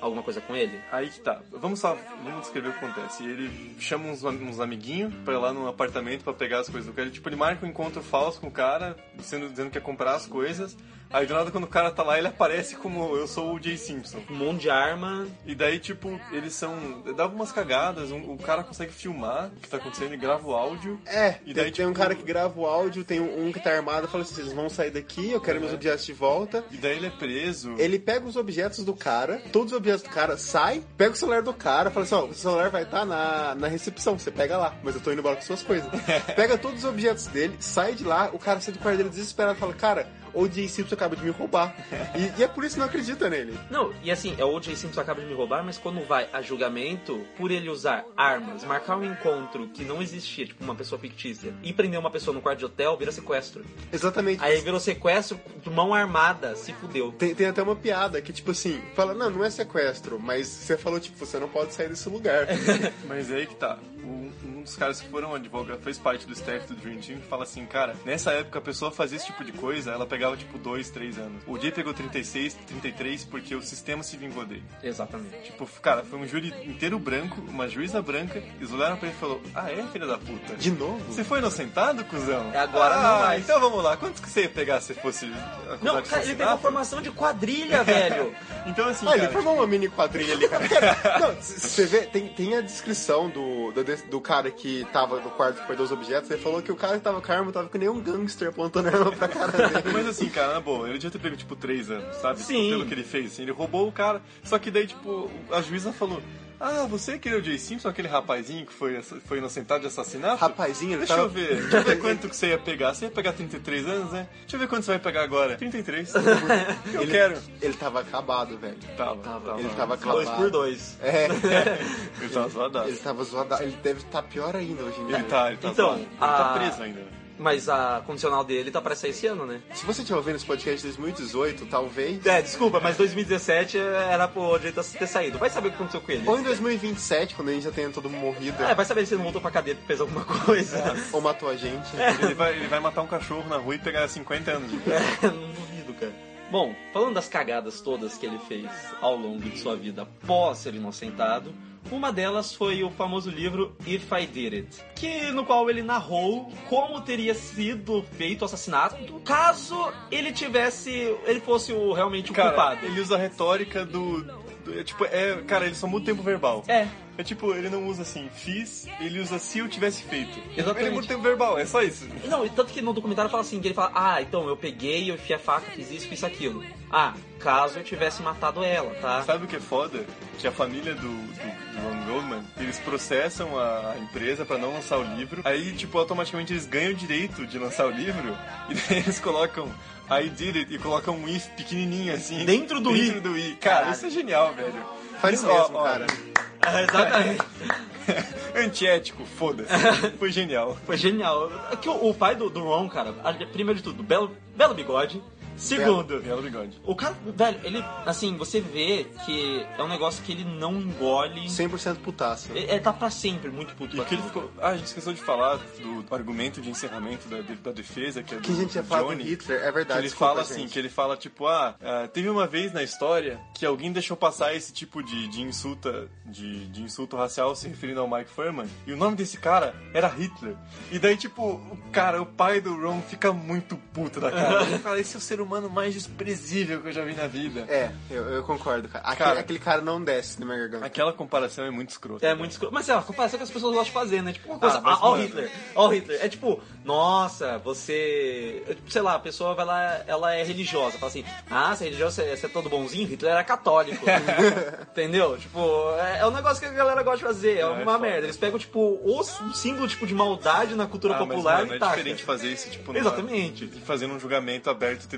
alguma coisa com ele? Aí que tá. Vamos só, vamos descrever o que acontece. Ele chama uns, uns amiguinhos pra ir lá no apartamento pra pegar as coisas do cara. Ele, tipo, ele marca um encontro falso com o cara, dizendo, dizendo que quer comprar as coisas. Aí do nada, quando o cara tá lá, ele aparece como eu sou o Jay Simpson. Um monte de arma. E daí, tipo, eles são. Dava umas cagadas, um- o cara consegue filmar o que tá acontecendo e grava o áudio. É, E tem, daí, tem um tipo, cara que grava o áudio, tem um, um que tá armado e fala assim: Vocês vão sair daqui, eu quero meus objetos de volta. E daí ele é preso. Ele pega os objetos do cara, todos os objetos do cara, sai, pega o celular do cara, fala assim, ó, o celular vai estar na, na recepção, você pega lá, mas eu tô indo embora com suas coisas. pega todos os objetos dele, sai de lá, o cara sai do quarto dele desesperado, fala, cara, O.J. Simpson acaba de me roubar. E, e é por isso que não acredita nele. Não, e assim, é o O.J. Simpson acaba de me roubar, mas quando vai a julgamento, por ele usar armas, marcar um encontro que não existia, tipo uma pessoa fictícia, e prender uma pessoa no quarto de hotel, vira sequestro. Exatamente. Aí virou sequestro de mão armada, se fudeu. Tem, tem até uma piada que, tipo assim, fala, não, não é sequestro, mas você falou, tipo, você não pode sair desse lugar. Mas é aí que tá. Um, um dos caras que foram advogado, fez parte do staff do Dream Team, fala assim, cara, nessa época a pessoa fazia esse tipo de coisa, ela pegava tipo 2, 3 anos. O Jay pegou 36, 33 porque o sistema se vingou dele. Exatamente. Tipo, cara, foi um júri inteiro branco, uma juíza branca, eles olharam pra ele e falou, ah é, filha da puta? De novo? Você foi inocentado, cuzão? Agora ah, não mais. então vamos lá, quantos que você ia pegar se fosse Não, cara, ele pegou assassinato? formação de quadrilha, velho. Então assim, Ah, ele cara, formou uma mini quadrilha ali, cara. Não, você vê, tem, tem a descrição do, do, do cara que tava no quarto que perdeu os objetos. Ele falou que o cara que tava com a arma tava que nem um gangster apontando a arma pra cara dele. Mas assim, cara, na boa, ele devia ter pego, tipo, três anos, sabe? Sim. Pelo que ele fez, assim. Ele roubou o cara, só que daí, tipo, a juíza falou... Ah, você que é o Jay Simpson, aquele rapazinho que foi, foi inocentado de assassinato? Rapazinho, ele Deixa tava- eu ver, deixa eu ver quanto que você ia pegar. Você ia pegar 33 anos, né? Deixa eu ver quanto você vai pegar agora. 33. Eu Ele- quero. Ele tava acabado, velho. Tava, tava. Ele tava acabado. Dois por dois. É, Ele tava zoadaço. ele tava zoado. Ele deve estar pior ainda hoje em dia. Ele tá, ele tá Então, zoado. Ele a- tá preso ainda. Mas a condicional dele tá pra sair esse ano, né? Se você estiver ouvindo esse podcast de 2018, talvez. É, desculpa, mas 2017 era pro jeito ter saído. Vai saber o que aconteceu com ele. Ou em 2027, quando a gente já tenha todo mundo morrido. É, vai saber se ele não voltou pra cadeia porque fez alguma coisa. Ou matou a gente. Ele vai, ele vai matar um cachorro na rua e pegar 50 anos. de É, não duvido, cara. Bom, falando das cagadas todas que ele fez ao longo de sua vida após ser inocentado, uma delas foi o famoso livro If I Did It, que no qual ele narrou como teria sido feito o assassinato caso ele tivesse, ele fosse o realmente o Cara, culpado. ele usa a retórica do. do- é, tipo, é. Cara, ele só muda o tempo verbal. É, É tipo, ele não usa assim, fiz, ele usa se eu tivesse feito. Exatamente. Ele muda o tempo verbal, é só isso. Não, e tanto que no documentário fala assim, que ele fala, ah, então eu peguei, eu enfiei a faca, fiz isso, fiz aquilo. Ah, caso eu tivesse matado ela, tá? Sabe o que é foda? Que a família do, do, do Ron Goldman, eles processam a, empresa pra não lançar o livro. Aí, tipo, automaticamente eles ganham o direito de lançar o livro. E daí eles colocam I did it e colocam um if pequenininho assim. Dentro do dentro i. do i. Cara, Caralho. isso é genial, velho. Faz Isso, mesmo, ó, cara. É, exatamente. Antiético, foda-se. Foi genial. Foi genial. É que o, o pai do, do Ron, cara, a- primeiro de tudo, belo, belo bigode. Segundo, Belo bigode. o cara, velho, ele, assim, você vê que é um negócio que ele não engole. 100% putaço. Ele, ele tá pra sempre muito puto. E que ele ficou. Ah, a gente esqueceu de falar do, argumento de encerramento da, de- da defesa, que é do, Que a gente ia falar do. Hitler, é Que verdade. ele desculpa, fala assim, que ele fala tipo, ah, ah, teve uma vez na história que alguém deixou passar esse tipo de, de insulta, de, de insulto racial se referindo ao Mike Furman, e o nome desse cara era Hitler. E daí, tipo, o cara, o pai do Ron fica muito puto da cara. Ele fala, esse é o ser humano mais desprezível que eu já vi na vida. É, eu, eu concordo, cara. Aquele, Cara. aquele cara não desce na minha garganta. Aquela comparação é muito escrota. É muito escuro. Mas é uma comparação que as pessoas gostam de fazer, né? Tipo, uma coisa, Ah, mas, ah, ó o mano. Hitler, ó o Hitler. É tipo, nossa, você. é Sei lá, a pessoa vai lá, ela é religiosa. Fala assim, ah, você é religioso, você é todo bonzinho? Hitler era católico. Entendeu? Tipo, é, é um negócio que a galera gosta de fazer. É é uma foda. merda. Eles pegam, tipo, o um símbolo tipo, de maldade na cultura Ah, mas, popular mano, e é taca. diferente fazer isso, tipo, numa- Exatamente. fazendo um julgamento aberto e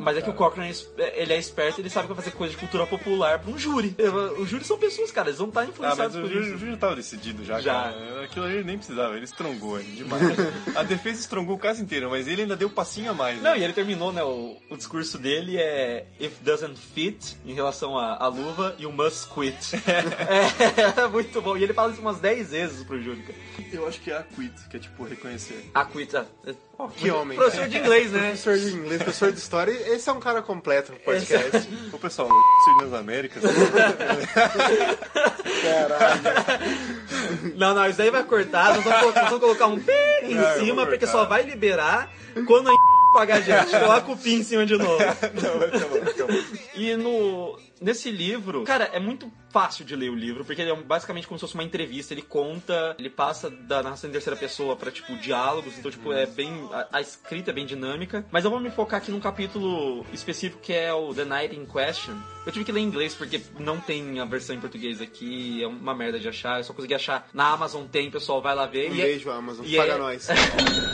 Mas é que o. Cochrane, é es- ele é esperto, ele sabe que vai fazer coisa de cultura popular pra um júri. Os júris são pessoas, cara, eles vão estar Ah, mas influenciados o por júri, isso. o júri já tava decidido já, Já. cara. Aquilo ali ele nem precisava, ele estrongou ele demais. a defesa estrongou o caso inteiro, mas ele ainda deu um passinho a mais. Não, né? e ele terminou, né? O, o discurso dele é If doesn't fit em relação à, luva o must quit. é, muito bom. E ele fala isso umas 10 vezes pro júri, cara. Eu acho que é a quit, que é tipo reconhecer. A quit. ah, Que homem. Professor de inglês, né? Professor de inglês, professor de história, esse é um cara completo pro podcast. Ô pessoal, o nas Américas. Não, não, isso aí vai cortar. Nós vamos, colocar- nós vamos colocar um pi em Não, cima, porque só vai liberar quando a pagar a gente. Coloca o pi em cima de novo. Não, vai ficar bom, fica bom. E no nesse livro, cara, é muito fácil de ler o livro, porque ele é basicamente como se fosse uma entrevista. Ele conta, ele passa da narração em terceira pessoa pra, tipo, diálogos. Então, tipo, é bem. A, a escrita é bem dinâmica. Mas eu vou me focar aqui num capítulo específico que é o The Night in Question. Eu tive que ler em inglês porque não tem a versão em português aqui. É uma merda de achar. Eu só consegui achar. Na Amazon tem, pessoal, vai lá ver. Um E é- beijo, Amazon. e Paga é- nós.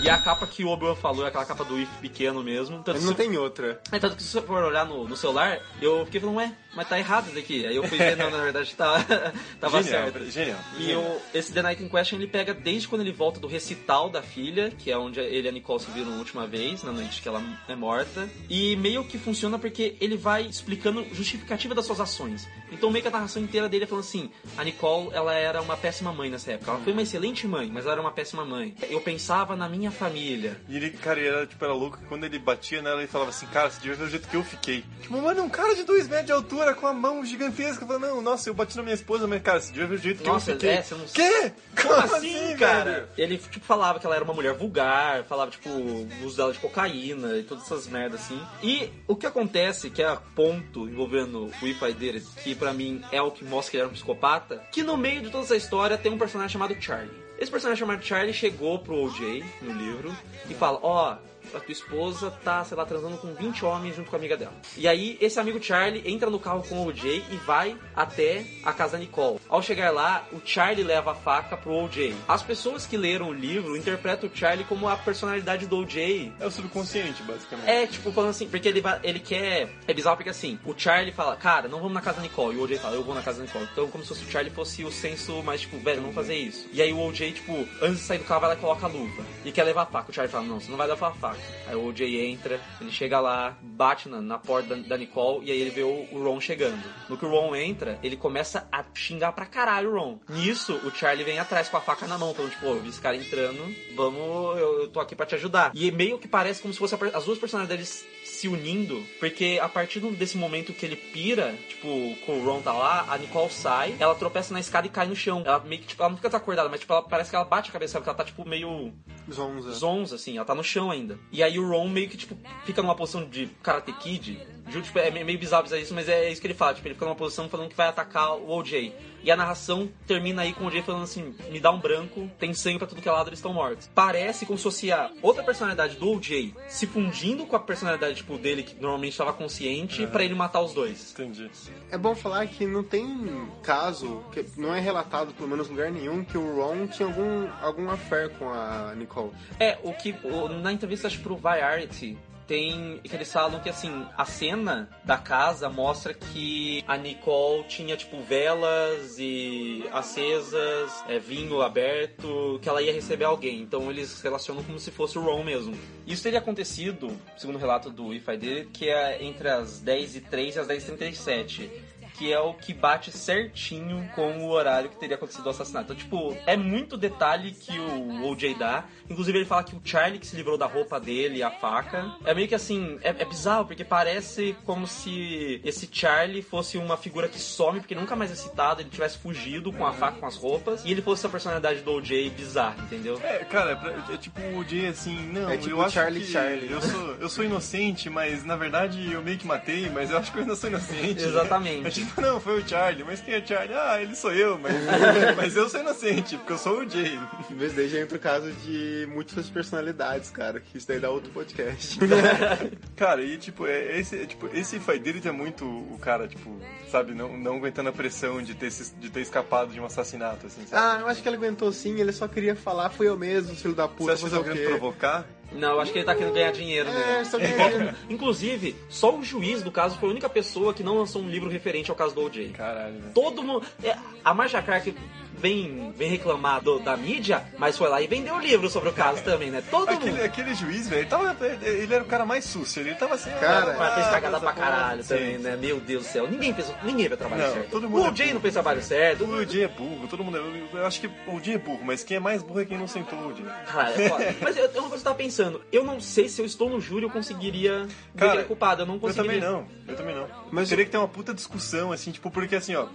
E a capa que o Obi-Wan falou é aquela capa do If pequeno mesmo. Tanto Mas se- não tem outra. é, tanto que se você for olhar no, no celular, eu fiquei falando, ué, mas tá errado isso aqui. Aí eu fui ver, não, na verdade tá, tava Genial, certo. genial. E o, esse The Night in Question ele pega desde quando ele volta do recital da filha, que é onde ele e a Nicole se viram a última vez, na noite que ela é morta. E meio que funciona porque ele vai explicando justificativa das suas ações. Então meio que a narração inteira dele é falando assim, a Nicole, ela era uma péssima mãe nessa época. Ela foi uma excelente mãe, mas ela era uma péssima mãe. Eu pensava na minha família. E ele, cara, ele era, tipo, era louco que quando ele batia nela, ele falava assim, cara, você devia ver o jeito que eu fiquei. Tipo, mano, um cara de dois metros de altura com a mão gigantesca. Falando, não, nossa, eu bati na minha esposa, mas, cara, você devia ver o jeito que Nossa, eu fiquei. é, não- Quê? Como assim, cara? Ele, tipo, falava que ela era uma mulher vulgar, falava, tipo, o uso dela de cocaína e todas essas merdas assim. E o que acontece, que é ponto envolvendo o If I Did It, que pra mim é o que mostra que ele era um psicopata, que no meio de toda essa história tem um personagem chamado Charlie. Esse personagem chamado Charlie chegou pro OJ no livro e fala: Ó, a tua esposa tá, sei lá, transando com 20 homens junto com a amiga dela. E aí, esse amigo Charlie entra no carro com o OJ e vai até a casa da Nicole. Ao chegar lá, o Charlie leva a faca pro OJ. As pessoas que leram o livro interpretam o Charlie como a personalidade do OJ. É o subconsciente, basicamente. É, tipo, falando assim, porque ele, ele quer. É bizarro porque assim, o Charlie fala, cara, não vamos na casa da Nicole. E o OJ fala, eu vou na casa da Nicole. Então, como se fosse o Charlie fosse o senso mais, tipo, velho, vamos fazer isso. E aí o OJ, tipo, antes de sair do carro, vai lá e coloca a luva. E quer levar a faca. O Charlie fala, não, você não vai levar a faca. Aí o OJ entra, ele chega lá, bate na, na porta da, da Nicole e aí ele vê o, o Ron chegando. No que o Ron entra, ele começa a xingar pra caralho o Ron. Nisso, o Charlie vem atrás com a faca na mão, falando, tipo, eu vi esse cara entrando, vamos, eu, eu tô aqui pra te ajudar. E meio que parece como se fosse a as duas personalidades se unindo, porque a partir desse momento que ele pira, tipo, com o Ron tá lá, a Nicole sai, ela tropeça na escada e cai no chão. Ela meio que, tipo, ela não fica desacordada, mas tipo, ela, parece que ela bate a cabeça, sabe? Que ela tá, tipo, meio Zonza. zonza, assim, ela tá no chão ainda. E aí o Ron meio que, tipo, fica numa posição de Karate Kid. Juro, tipo, é meio bizarro isso, mas é isso que ele fala. Tipo, ele fica numa posição falando que vai atacar o OJ. E a narração termina aí com o OJ falando assim, me dá um branco, tem sangue pra tudo que é lado, eles estão mortos. Parece como se fosse a outra personalidade do OJ se fundindo com a personalidade, tipo, dele, que normalmente estava consciente, pra ele matar os dois. Entendi. É bom falar que não tem caso, que não é relatado, pelo menos em lugar nenhum, que o Ron tinha algum, algum affair com a Nicole. É, o que o- na entrevista acho pro Variety tem que eles falam que assim, a cena da casa mostra que a Nicole tinha tipo velas e acesas, é, vinho aberto, que ela ia receber alguém. Então eles relacionam como se fosse o Ron mesmo. Isso teria acontecido, segundo o relato do If I Did que é entre as 10h03 e as 10h37 que é o que bate certinho com o horário que teria acontecido o assassinato. Então, tipo, é muito detalhe que o OJ dá. Inclusive, ele fala que o Charlie que se livrou da roupa dele e a faca. É meio que assim, é, é bizarro, porque parece como se esse Charlie fosse uma figura que some, porque nunca mais é citado, ele tivesse fugido com a faca, com as roupas, e ele fosse a personalidade do OJ bizarra, entendeu? É, cara, é, pra- é tipo o Jay assim, não, É tipo eu acho Charlie que Charlie. Eu sou, eu sou inocente, mas na verdade eu meio que matei, mas eu acho que eu ainda sou inocente. Exatamente. Tipo, não, foi o Charlie, mas quem é Charlie? Ah, ele sou eu, mas, mas eu sou inocente, porque eu sou o Jay. Em vez daí já entra o caso de múltiplas personalidades, cara, que isso daí dá outro podcast. Cara, e tipo, é, esse, é, tipo, esse fight dele é muito o cara, tipo, sabe, não, não aguentando a pressão de ter, de ter escapado de um assassinato, assim, sabe? ah, eu acho que ele aguentou sim, ele só queria falar, fui eu mesmo, filho da Você puta, acha que fazer tá o querendo provocar? Não, acho que ele tá querendo ganhar dinheiro mesmo. É, só queria... Inclusive, só o juiz do caso foi a única pessoa que não lançou um livro referente ao caso do OJ. Caralho, velho. Todo mundo. é, A Marcia Clark vem, vem reclamar do- da mídia, mas foi lá e vendeu o livro sobre o caso também, né? Todo Aquele, mundo. aquele juiz, velho, ele, tava- ele era o cara mais sucio, ele tava assim... Cara, Mas fez ah, cagada pra caralho Sim, também, sim. né? Meu Deus do céu. Ninguém fez, ninguém fez trabalho Não, certo. todo mundo o é Jay não fez trabalho certo. O Jay é burro, todo mundo é... Eu acho que o Jay é burro, mas quem é mais burro é quem não sentou o Jay. Cara, é foda. Mas eu, uma coisa que eu tava pensando. Eu não sei se eu estou no júri eu conseguiria ver Cara, é culpado. Eu não Eu conseguiria. também não, eu também não. Mas- Mas teria que ter uma puta discussão, assim, tipo, porque assim, ó,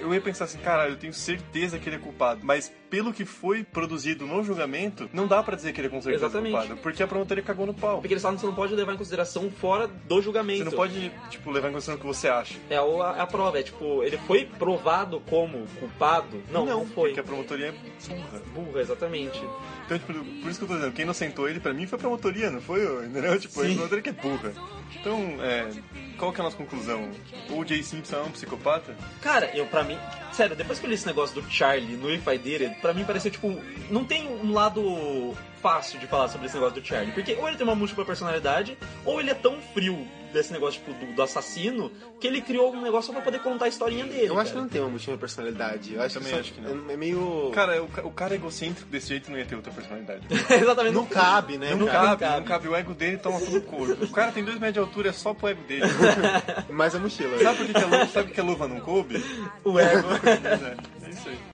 eu ia pensar assim, caralho, eu tenho certeza que ele é culpado. Mas pelo que foi produzido no julgamento, não dá pra dizer que ele é com certeza Exatamente. culpado. Porque a promotoria cagou no pau. Porque eles falam que você não pode levar em consideração fora do julgamento. Você não pode, tipo, levar em consideração o que você acha. É a, é a prova, é tipo, ele foi provado como culpado? Não, não, foi. Porque a promotoria é burra. Burra, exatamente. Então, tipo, por isso que eu tô dizendo, quem inocentou ele, pra mim, foi a promotoria, não foi eu, entendeu? Tipo, a Sim. promotoria que é burra. Então, é, qual que é a nossa conclusão? O Jay Simpson é um psicopata? Cara, eu pra mim, sério, depois que eu li esse negócio do Charlie no If I Did It, pra mim pareceu tipo, não tem um lado fácil de falar sobre esse negócio do Charlie, porque ou ele tem uma múltipla personalidade, ou ele é tão frio desse negócio tipo do, do assassino, que ele criou um negócio só pra poder contar a historinha dele. Eu acho que cara. não tem uma múltipla personalidade. Eu acho Também que, só- acho que não. É meio. Cara, o, ca- o cara egocêntrico desse jeito não ia ter outra personalidade. Exatamente. não cabe, né? Não, Não cabe, cabe. não cabe. O ego dele toma todo o corpo. O cara tem dois metros de altura, é só pro ego dele. Mas a mochila. Sabe por que, que, a luva, sabe que a luva não coube? O ego. Pois é.